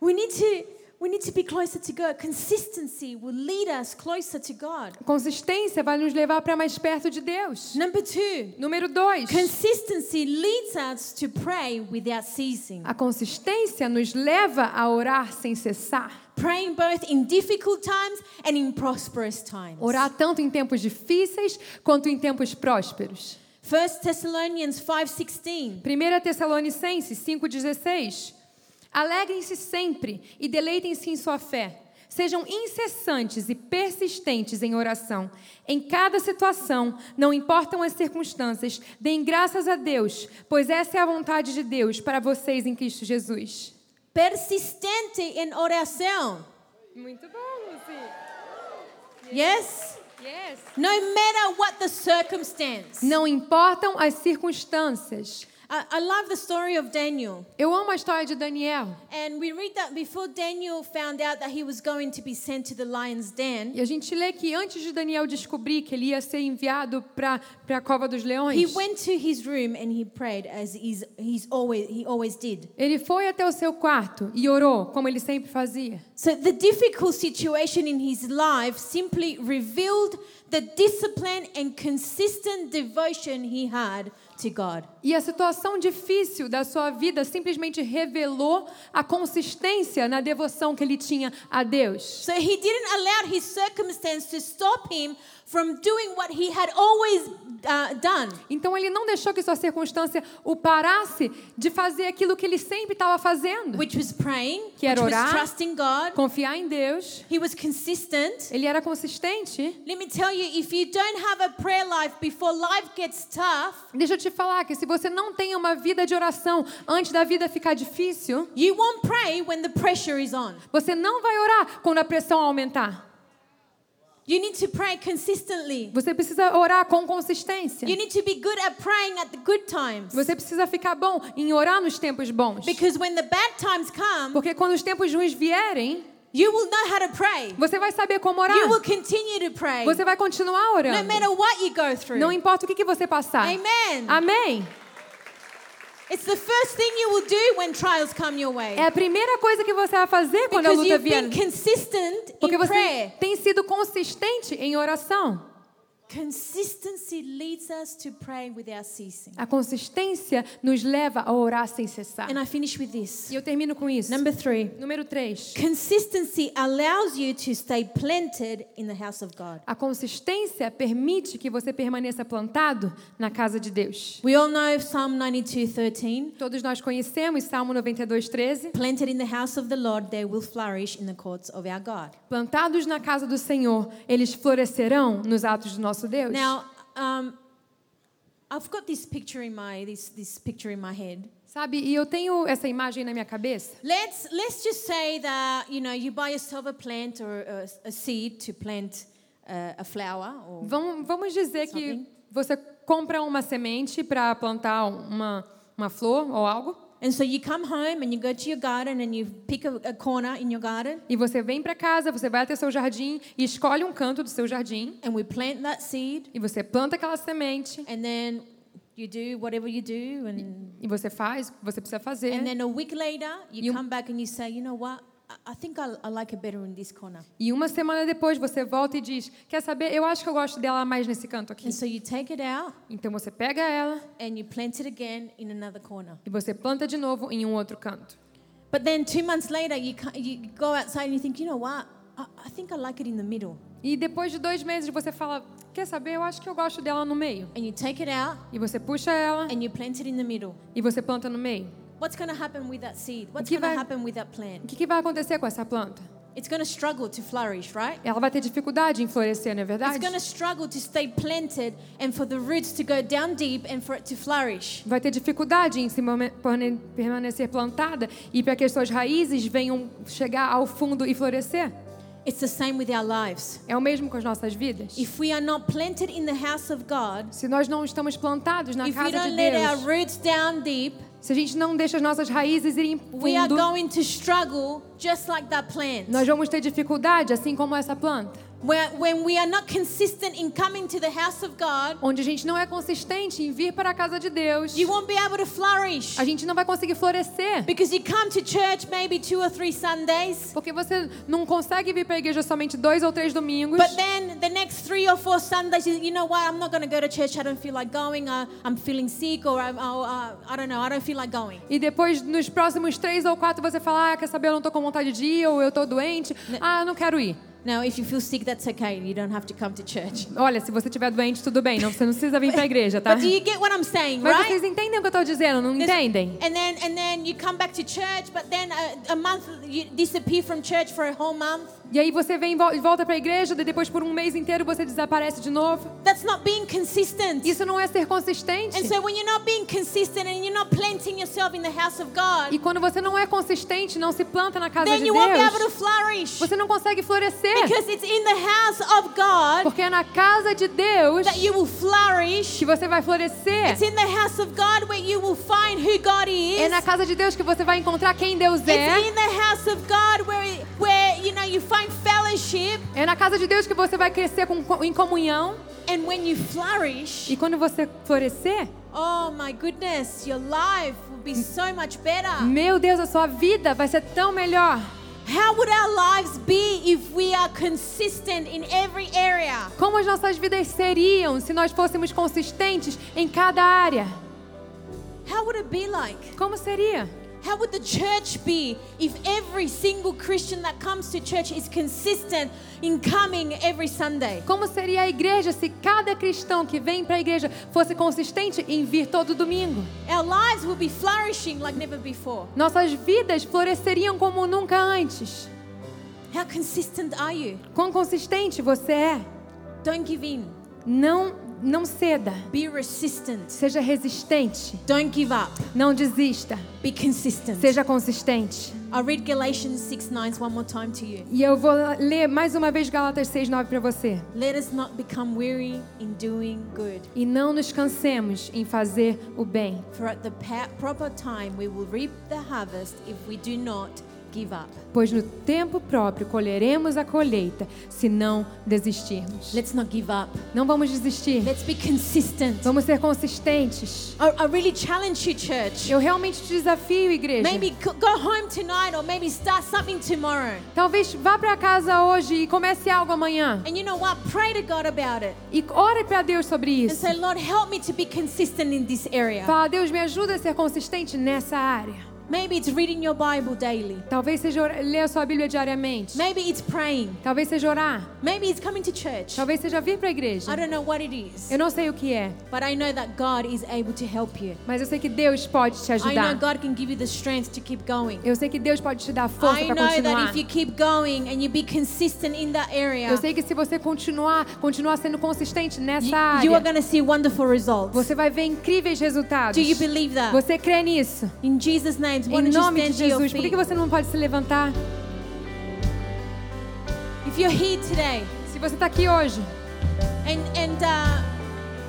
[SPEAKER 3] We need to we need to be closer to God. Consistency will lead us closer to God.
[SPEAKER 2] Consistência vai nos levar para mais perto de Deus.
[SPEAKER 3] Number 2.
[SPEAKER 2] Número dois.
[SPEAKER 3] Consistency leads us to pray without ceasing.
[SPEAKER 2] A consistência nos leva a orar sem cessar.
[SPEAKER 3] Praying both in difficult times and in prosperous times.
[SPEAKER 2] Orar tanto em tempos difíceis quanto em tempos prósperos.
[SPEAKER 3] 1 Thessalonians 5:16.
[SPEAKER 2] 1 Tessalonicenses 5,16. Alegrem-se sempre e deleitem-se em sua fé. Sejam incessantes e persistentes em oração. Em cada situação, não importam as circunstâncias, deem graças a Deus, pois essa é a vontade de Deus para vocês em Cristo Jesus.
[SPEAKER 3] Persistente em oração.
[SPEAKER 2] Muito bom, Lucy.
[SPEAKER 3] Yes?
[SPEAKER 2] Yes.
[SPEAKER 3] No matter what the circumstance.
[SPEAKER 2] Não importam as circunstâncias.
[SPEAKER 3] I, I love the story of Daniel.
[SPEAKER 2] Eu amo a história de Daniel.
[SPEAKER 3] And we read that before Daniel found out that he was going to be sent to the lion's den,
[SPEAKER 2] E a gente lê que antes de Daniel descobrir que ele ia ser enviado para a cova dos
[SPEAKER 3] he
[SPEAKER 2] leões,
[SPEAKER 3] went to his room and he prayed as he's, he's always, he always did.
[SPEAKER 2] ele foi até o seu quarto e orou, como ele sempre fazia.
[SPEAKER 3] So the difficult situation in his life simply revealed the discipline and consistent devotion he had to God.
[SPEAKER 2] E a situação difícil da sua vida simplesmente revelou a consistência na devoção que ele tinha a Deus.
[SPEAKER 3] So he didn't allow his circumstance to stop him from doing what he had always uh, done.
[SPEAKER 2] Então ele não deixou que sua circunstância o parasse de fazer aquilo que ele sempre estava fazendo.
[SPEAKER 3] which was praying,
[SPEAKER 2] Que era
[SPEAKER 3] which was
[SPEAKER 2] orar.
[SPEAKER 3] trusting God.
[SPEAKER 2] Confiar em Deus.
[SPEAKER 3] He was consistent.
[SPEAKER 2] Ele era consistente.
[SPEAKER 3] Let me tell you, if you don't have a prayer life before life gets tough,
[SPEAKER 2] Deixa eu te falar que se você não tem uma vida de oração antes da vida ficar difícil,
[SPEAKER 3] you won't pray when the pressure is on.
[SPEAKER 2] você não vai orar quando a pressão aumentar.
[SPEAKER 3] You need to pray consistently.
[SPEAKER 2] Você precisa orar com consistência.
[SPEAKER 3] You need to be good at praying at the good times.
[SPEAKER 2] Você precisa ficar bom em orar nos tempos bons.
[SPEAKER 3] Because when the bad times come,
[SPEAKER 2] Porque quando os tempos ruins vierem,
[SPEAKER 3] you will know how to pray.
[SPEAKER 2] você vai saber como orar.
[SPEAKER 3] You will continue to pray.
[SPEAKER 2] Você vai continuar
[SPEAKER 3] No
[SPEAKER 2] orando.
[SPEAKER 3] matter what you go through.
[SPEAKER 2] Não importa o que que você passar.
[SPEAKER 3] Amen.
[SPEAKER 2] Amém. É a primeira coisa que você vai fazer quando a
[SPEAKER 3] Because
[SPEAKER 2] luta
[SPEAKER 3] you've
[SPEAKER 2] vier. Porque você
[SPEAKER 3] prayer.
[SPEAKER 2] tem sido consistente em oração. A consistência nos leva a orar sem cessar.
[SPEAKER 3] And I finish with this.
[SPEAKER 2] E eu termino com isso.
[SPEAKER 3] Number three.
[SPEAKER 2] Número 3.
[SPEAKER 3] Consistency allows you to stay planted in the house of God.
[SPEAKER 2] A consistência permite que você permaneça plantado na casa de Deus.
[SPEAKER 3] We all know Psalm 92:13.
[SPEAKER 2] Todos nós conhecemos Salmo 92, 13.
[SPEAKER 3] Planted in the house of the Lord, they will flourish in the courts of our God.
[SPEAKER 2] Plantados na casa do Senhor, eles florescerão nos atos do nosso Deus.
[SPEAKER 3] Now, um, I've got this picture in my this this picture in my head.
[SPEAKER 2] Sabe, e eu tenho essa imagem na minha cabeça.
[SPEAKER 3] Let's let's just say that you know you buy yourself a plant or a, a seed to plant uh, a flower or
[SPEAKER 2] Vamos, vamos dizer que
[SPEAKER 3] Something.
[SPEAKER 2] você compra uma semente para plantar uma, uma flor ou algo.
[SPEAKER 3] And so you come home and you go to your garden and you pick a, a corner in your garden
[SPEAKER 2] E você vem para casa, você vai até seu jardim e escolhe um canto do seu jardim.
[SPEAKER 3] and we plant that seed
[SPEAKER 2] E você planta aquela semente.
[SPEAKER 3] and then you do whatever you do and
[SPEAKER 2] E você faz você precisa fazer.
[SPEAKER 3] and then a week later you
[SPEAKER 2] You-
[SPEAKER 3] come back and you say, you know what? I, think I, I like it better in this corner.
[SPEAKER 2] E uma semana depois você volta e diz: Quer saber? Eu acho que eu gosto dela mais nesse canto aqui.
[SPEAKER 3] And so you take it out
[SPEAKER 2] Então você pega ela
[SPEAKER 3] and you plant it again in another corner.
[SPEAKER 2] e você planta de novo em um outro canto.
[SPEAKER 3] But then two months later you, you go outside and you think, you know what? I, I think I like it in the middle.
[SPEAKER 2] E depois de dois meses você fala: Quer saber? Eu acho que eu gosto dela no meio.
[SPEAKER 3] And you take it out
[SPEAKER 2] E você puxa ela
[SPEAKER 3] and you plant it in the middle.
[SPEAKER 2] e você planta no meio.
[SPEAKER 3] What's going to happen with that seed? What's going to happen with that
[SPEAKER 2] O
[SPEAKER 3] plant?
[SPEAKER 2] que, que vai acontecer com essa planta?
[SPEAKER 3] It's going to struggle to flourish, right?
[SPEAKER 2] Ela vai ter dificuldade em florescer, não é
[SPEAKER 3] It's
[SPEAKER 2] verdade?
[SPEAKER 3] going to struggle to stay planted and for the roots to go down deep and for it to flourish.
[SPEAKER 2] Vai ter dificuldade em se permanecer plantada e para que as suas raízes venham chegar ao fundo e florescer.
[SPEAKER 3] It's the same with our lives.
[SPEAKER 2] É o mesmo com as nossas vidas.
[SPEAKER 3] If we are not planted in the house of God,
[SPEAKER 2] Se nós não estamos plantados na
[SPEAKER 3] if we
[SPEAKER 2] casa de
[SPEAKER 3] don't let our
[SPEAKER 2] Deus,
[SPEAKER 3] roots down deep,
[SPEAKER 2] se a gente não deixa as nossas raízes irem
[SPEAKER 3] we are
[SPEAKER 2] fundo,
[SPEAKER 3] going to struggle just like that plant.
[SPEAKER 2] nós vamos ter dificuldade, assim como essa planta. Onde a gente não é consistente em vir para a casa de Deus,
[SPEAKER 3] you won't be able to flourish.
[SPEAKER 2] a gente não vai conseguir florescer.
[SPEAKER 3] Because you come to church maybe two or three Sundays,
[SPEAKER 2] Porque você não consegue vir para a igreja somente dois ou três domingos.
[SPEAKER 3] but then the next three or four Sundays, you know what? I'm not going to go to church. I don't feel like going. Uh, I'm feeling sick, or I'm, oh, uh, I don't know. I don't feel like going.
[SPEAKER 2] E depois, nos próximos três ou quatro, você fala: Ah, quer saber? Eu não tô com vontade de ir, ou eu tô doente. Ah, eu não quero ir.
[SPEAKER 3] Now, if you feel sick, that's okay. You don't have to come to church.
[SPEAKER 2] Olha, se você estiver doente, tudo bem, não, você não precisa vir para a igreja, tá?
[SPEAKER 3] But do you get what I'm saying,
[SPEAKER 2] Mas
[SPEAKER 3] right?
[SPEAKER 2] vocês entendem o que eu estou dizendo, não
[SPEAKER 3] There's-
[SPEAKER 2] entendem?
[SPEAKER 3] And then and then you come back to church, but then a, a month you disappear from church for a whole month.
[SPEAKER 2] E aí você vem e vol- e volta para a igreja, daí depois por um mês inteiro você desaparece de novo.
[SPEAKER 3] That's not being consistent.
[SPEAKER 2] Isso não é ser consistente.
[SPEAKER 3] And so when you're not being consistent and you're not planting yourself in the house of God,
[SPEAKER 2] E quando você não é consistente, não se planta na casa
[SPEAKER 3] then
[SPEAKER 2] de
[SPEAKER 3] you won't be able to
[SPEAKER 2] Deus,
[SPEAKER 3] flourish.
[SPEAKER 2] você não consegue florescer.
[SPEAKER 3] Because it's in the house of God
[SPEAKER 2] Porque é na casa de Deus
[SPEAKER 3] that you will flourish.
[SPEAKER 2] que você vai florescer.
[SPEAKER 3] It's in the house of God where you will find who God is.
[SPEAKER 2] É na casa de Deus que você vai encontrar quem Deus
[SPEAKER 3] It's
[SPEAKER 2] é.
[SPEAKER 3] in the house of God where, where you know you find fellowship,
[SPEAKER 2] É na casa de Deus que você vai crescer com, em comunhão.
[SPEAKER 3] and when you flourish,
[SPEAKER 2] E quando você florescer,
[SPEAKER 3] oh my goodness, your life will be so much better.
[SPEAKER 2] meu Deus, a sua vida vai ser tão melhor.
[SPEAKER 3] How would our lives be if we are consistent in every area?
[SPEAKER 2] Como as nossas vidas seriam se nós fôssemos consistentes em cada área?
[SPEAKER 3] How would it be like?
[SPEAKER 2] Como seria?
[SPEAKER 3] How would the church be if every single Christian that comes to church is consistent in coming every Sunday?
[SPEAKER 2] Como seria a igreja se cada cristão que vem para a igreja fosse consistente em vir todo domingo?
[SPEAKER 3] Our lives will be flourishing like never before.
[SPEAKER 2] Nossas vidas floresceriam como nunca antes.
[SPEAKER 3] How consistent are you?
[SPEAKER 2] Quão consistente você é?
[SPEAKER 3] Don't give in.
[SPEAKER 2] Não, não ceda.
[SPEAKER 3] Be resistant.
[SPEAKER 2] Seja resistente.
[SPEAKER 3] Don't give up.
[SPEAKER 2] Não desista.
[SPEAKER 3] Be consistent.
[SPEAKER 2] Seja consistente.
[SPEAKER 3] I'll read Galatians 6 9 one more time to you.
[SPEAKER 2] E eu vou ler mais uma vez Galatas 6:9 para você.
[SPEAKER 3] Let us not become weary in doing good,
[SPEAKER 2] E não nos cansemos em fazer o bem,
[SPEAKER 3] for at the proper time we will reap the harvest if we do not.
[SPEAKER 2] Pois no tempo próprio colheremos a colheita, se não desistirmos.
[SPEAKER 3] Let's not give up.
[SPEAKER 2] Não vamos desistir.
[SPEAKER 3] Let's be consistent.
[SPEAKER 2] Vamos ser consistentes.
[SPEAKER 3] I, I really challenge you, church.
[SPEAKER 2] Eu realmente te desafio, igreja.
[SPEAKER 3] Maybe go home tonight or maybe start something tomorrow.
[SPEAKER 2] Talvez vá para casa hoje e comece algo amanhã.
[SPEAKER 3] And you know what? Pray to God about it.
[SPEAKER 2] E ore para Deus sobre
[SPEAKER 3] And
[SPEAKER 2] isso.
[SPEAKER 3] say, Lord, help me to be consistent in this area.
[SPEAKER 2] Fala, Deus, me ajuda a ser consistente nessa área.
[SPEAKER 3] Maybe it's reading your Bible daily.
[SPEAKER 2] Talvez seja ler a sua Bíblia diariamente.
[SPEAKER 3] Maybe it's praying.
[SPEAKER 2] Talvez seja orar.
[SPEAKER 3] Maybe it's coming to church.
[SPEAKER 2] Talvez seja vir para a igreja.
[SPEAKER 3] I don't know what it is.
[SPEAKER 2] Eu não sei o que é,
[SPEAKER 3] But I know that God is able to help you.
[SPEAKER 2] mas eu sei que Deus pode te
[SPEAKER 3] I know
[SPEAKER 2] ajudar.
[SPEAKER 3] God can give you the strength to keep going.
[SPEAKER 2] Eu sei que Deus pode te dar força
[SPEAKER 3] I
[SPEAKER 2] para
[SPEAKER 3] know that
[SPEAKER 2] continuar.
[SPEAKER 3] if you keep going and you be consistent in that area,
[SPEAKER 2] Eu sei que se você continuar, continuar sendo consistente nessa
[SPEAKER 3] you, you are
[SPEAKER 2] área,
[SPEAKER 3] going to see wonderful results.
[SPEAKER 2] você vai ver incríveis resultados.
[SPEAKER 3] Do you believe that?
[SPEAKER 2] Você crê nisso?
[SPEAKER 3] In Jesus' name,
[SPEAKER 2] Em nome de Jesus. Por que você não pode se levantar?
[SPEAKER 3] If you're here today
[SPEAKER 2] Se você está aqui hoje
[SPEAKER 3] and and uh,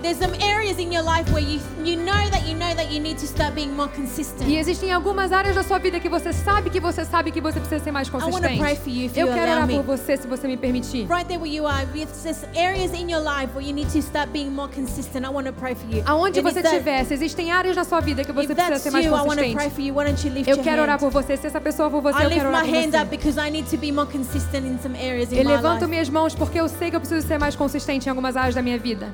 [SPEAKER 3] there's some areas in your life where you you know that you know that you need to start being more consistent.
[SPEAKER 2] e existem algumas áreas da sua vida que você sabe que você sabe que você precisa ser mais consistente.
[SPEAKER 3] pray for you if
[SPEAKER 2] Eu
[SPEAKER 3] you
[SPEAKER 2] quero orar por você, se você me permitir.
[SPEAKER 3] Right there where you are, if there's areas in your life where you need to start being more consistent, I want to pray for you.
[SPEAKER 2] Aonde você
[SPEAKER 3] if that-
[SPEAKER 2] estiver, se existem áreas na sua vida que você precisa ser mais
[SPEAKER 3] you, I want to pray
[SPEAKER 2] consistente.
[SPEAKER 3] for you. Why don't you lift
[SPEAKER 2] Eu quero orar por você. Se essa pessoa for você,
[SPEAKER 3] I
[SPEAKER 2] eu
[SPEAKER 3] lift
[SPEAKER 2] quero orar por você.
[SPEAKER 3] because I need to be more consistent in some areas in
[SPEAKER 2] Eu levanto minhas mãos porque eu sei que eu preciso ser mais consistente em algumas áreas da minha vida.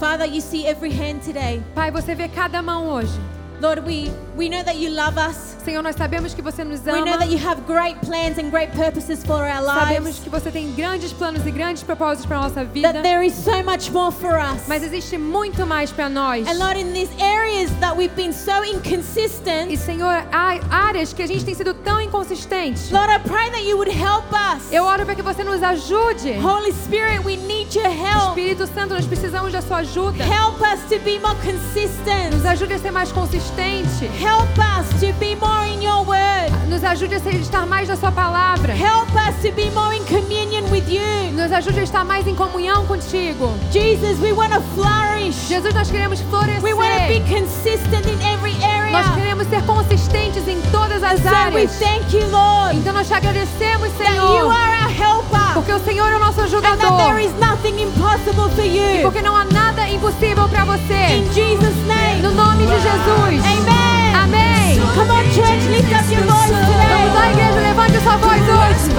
[SPEAKER 3] Father, you see every hand today.
[SPEAKER 2] Pai, você vê cada mão hoje.
[SPEAKER 3] Lord, we, we know that you love us.
[SPEAKER 2] Senhor, nós sabemos que você nos
[SPEAKER 3] We know
[SPEAKER 2] ama.
[SPEAKER 3] that you have great plans and great purposes for our
[SPEAKER 2] Sabemos que você tem grandes planos e grandes propósitos para nossa vida.
[SPEAKER 3] That there is so much more for us.
[SPEAKER 2] Mas existe muito mais para nós.
[SPEAKER 3] And Lord, in these areas that we've been so
[SPEAKER 2] E
[SPEAKER 3] inconsistent,
[SPEAKER 2] Senhor, há áreas que a gente tem sido tão inconsistente.
[SPEAKER 3] Lord, I pray that you would help us.
[SPEAKER 2] Eu oro para que você nos ajude.
[SPEAKER 3] Holy Spirit, we need your help.
[SPEAKER 2] Espírito Santo, nós precisamos da sua ajuda.
[SPEAKER 3] Help us to be more consistent.
[SPEAKER 2] Nos ajude a ser mais consistente.
[SPEAKER 3] Help us to be more in your word.
[SPEAKER 2] Nos ajude a estar mais na sua palavra.
[SPEAKER 3] Help us to be more in communion with you.
[SPEAKER 2] Nos ajude a estar mais em comunhão contigo.
[SPEAKER 3] Jesus, we want to flourish.
[SPEAKER 2] Jesus, nós queremos florescer.
[SPEAKER 3] We want to be consistent in every area.
[SPEAKER 2] Nós queremos ser consistentes em todas as
[SPEAKER 3] So we
[SPEAKER 2] áreas.
[SPEAKER 3] thank you, Lord,
[SPEAKER 2] Então nós te agradecemos,
[SPEAKER 3] that you
[SPEAKER 2] Senhor.
[SPEAKER 3] are our helper
[SPEAKER 2] Porque o Senhor é o nosso
[SPEAKER 3] and that
[SPEAKER 2] ajudador.
[SPEAKER 3] there is nothing impossible for
[SPEAKER 2] E
[SPEAKER 3] you.
[SPEAKER 2] porque não há nada impossível para você.
[SPEAKER 3] In Jesus' name.
[SPEAKER 2] No nome de Jesus.
[SPEAKER 3] Amen.
[SPEAKER 2] Amém.
[SPEAKER 3] Come on, church, lift up your voice
[SPEAKER 2] Vamos lá,
[SPEAKER 3] today.
[SPEAKER 2] igreja, levante sua voz hoje.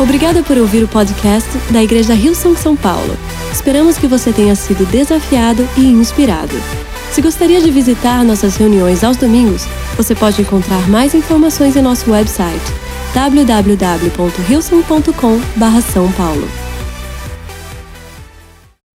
[SPEAKER 1] Obrigada por ouvir o podcast da Igreja Rio São São Paulo. Esperamos que você tenha sido desafiado e inspirado. Se gostaria de visitar nossas reuniões aos domingos, você pode encontrar mais informações em nosso website www.hilson.com/são paulo.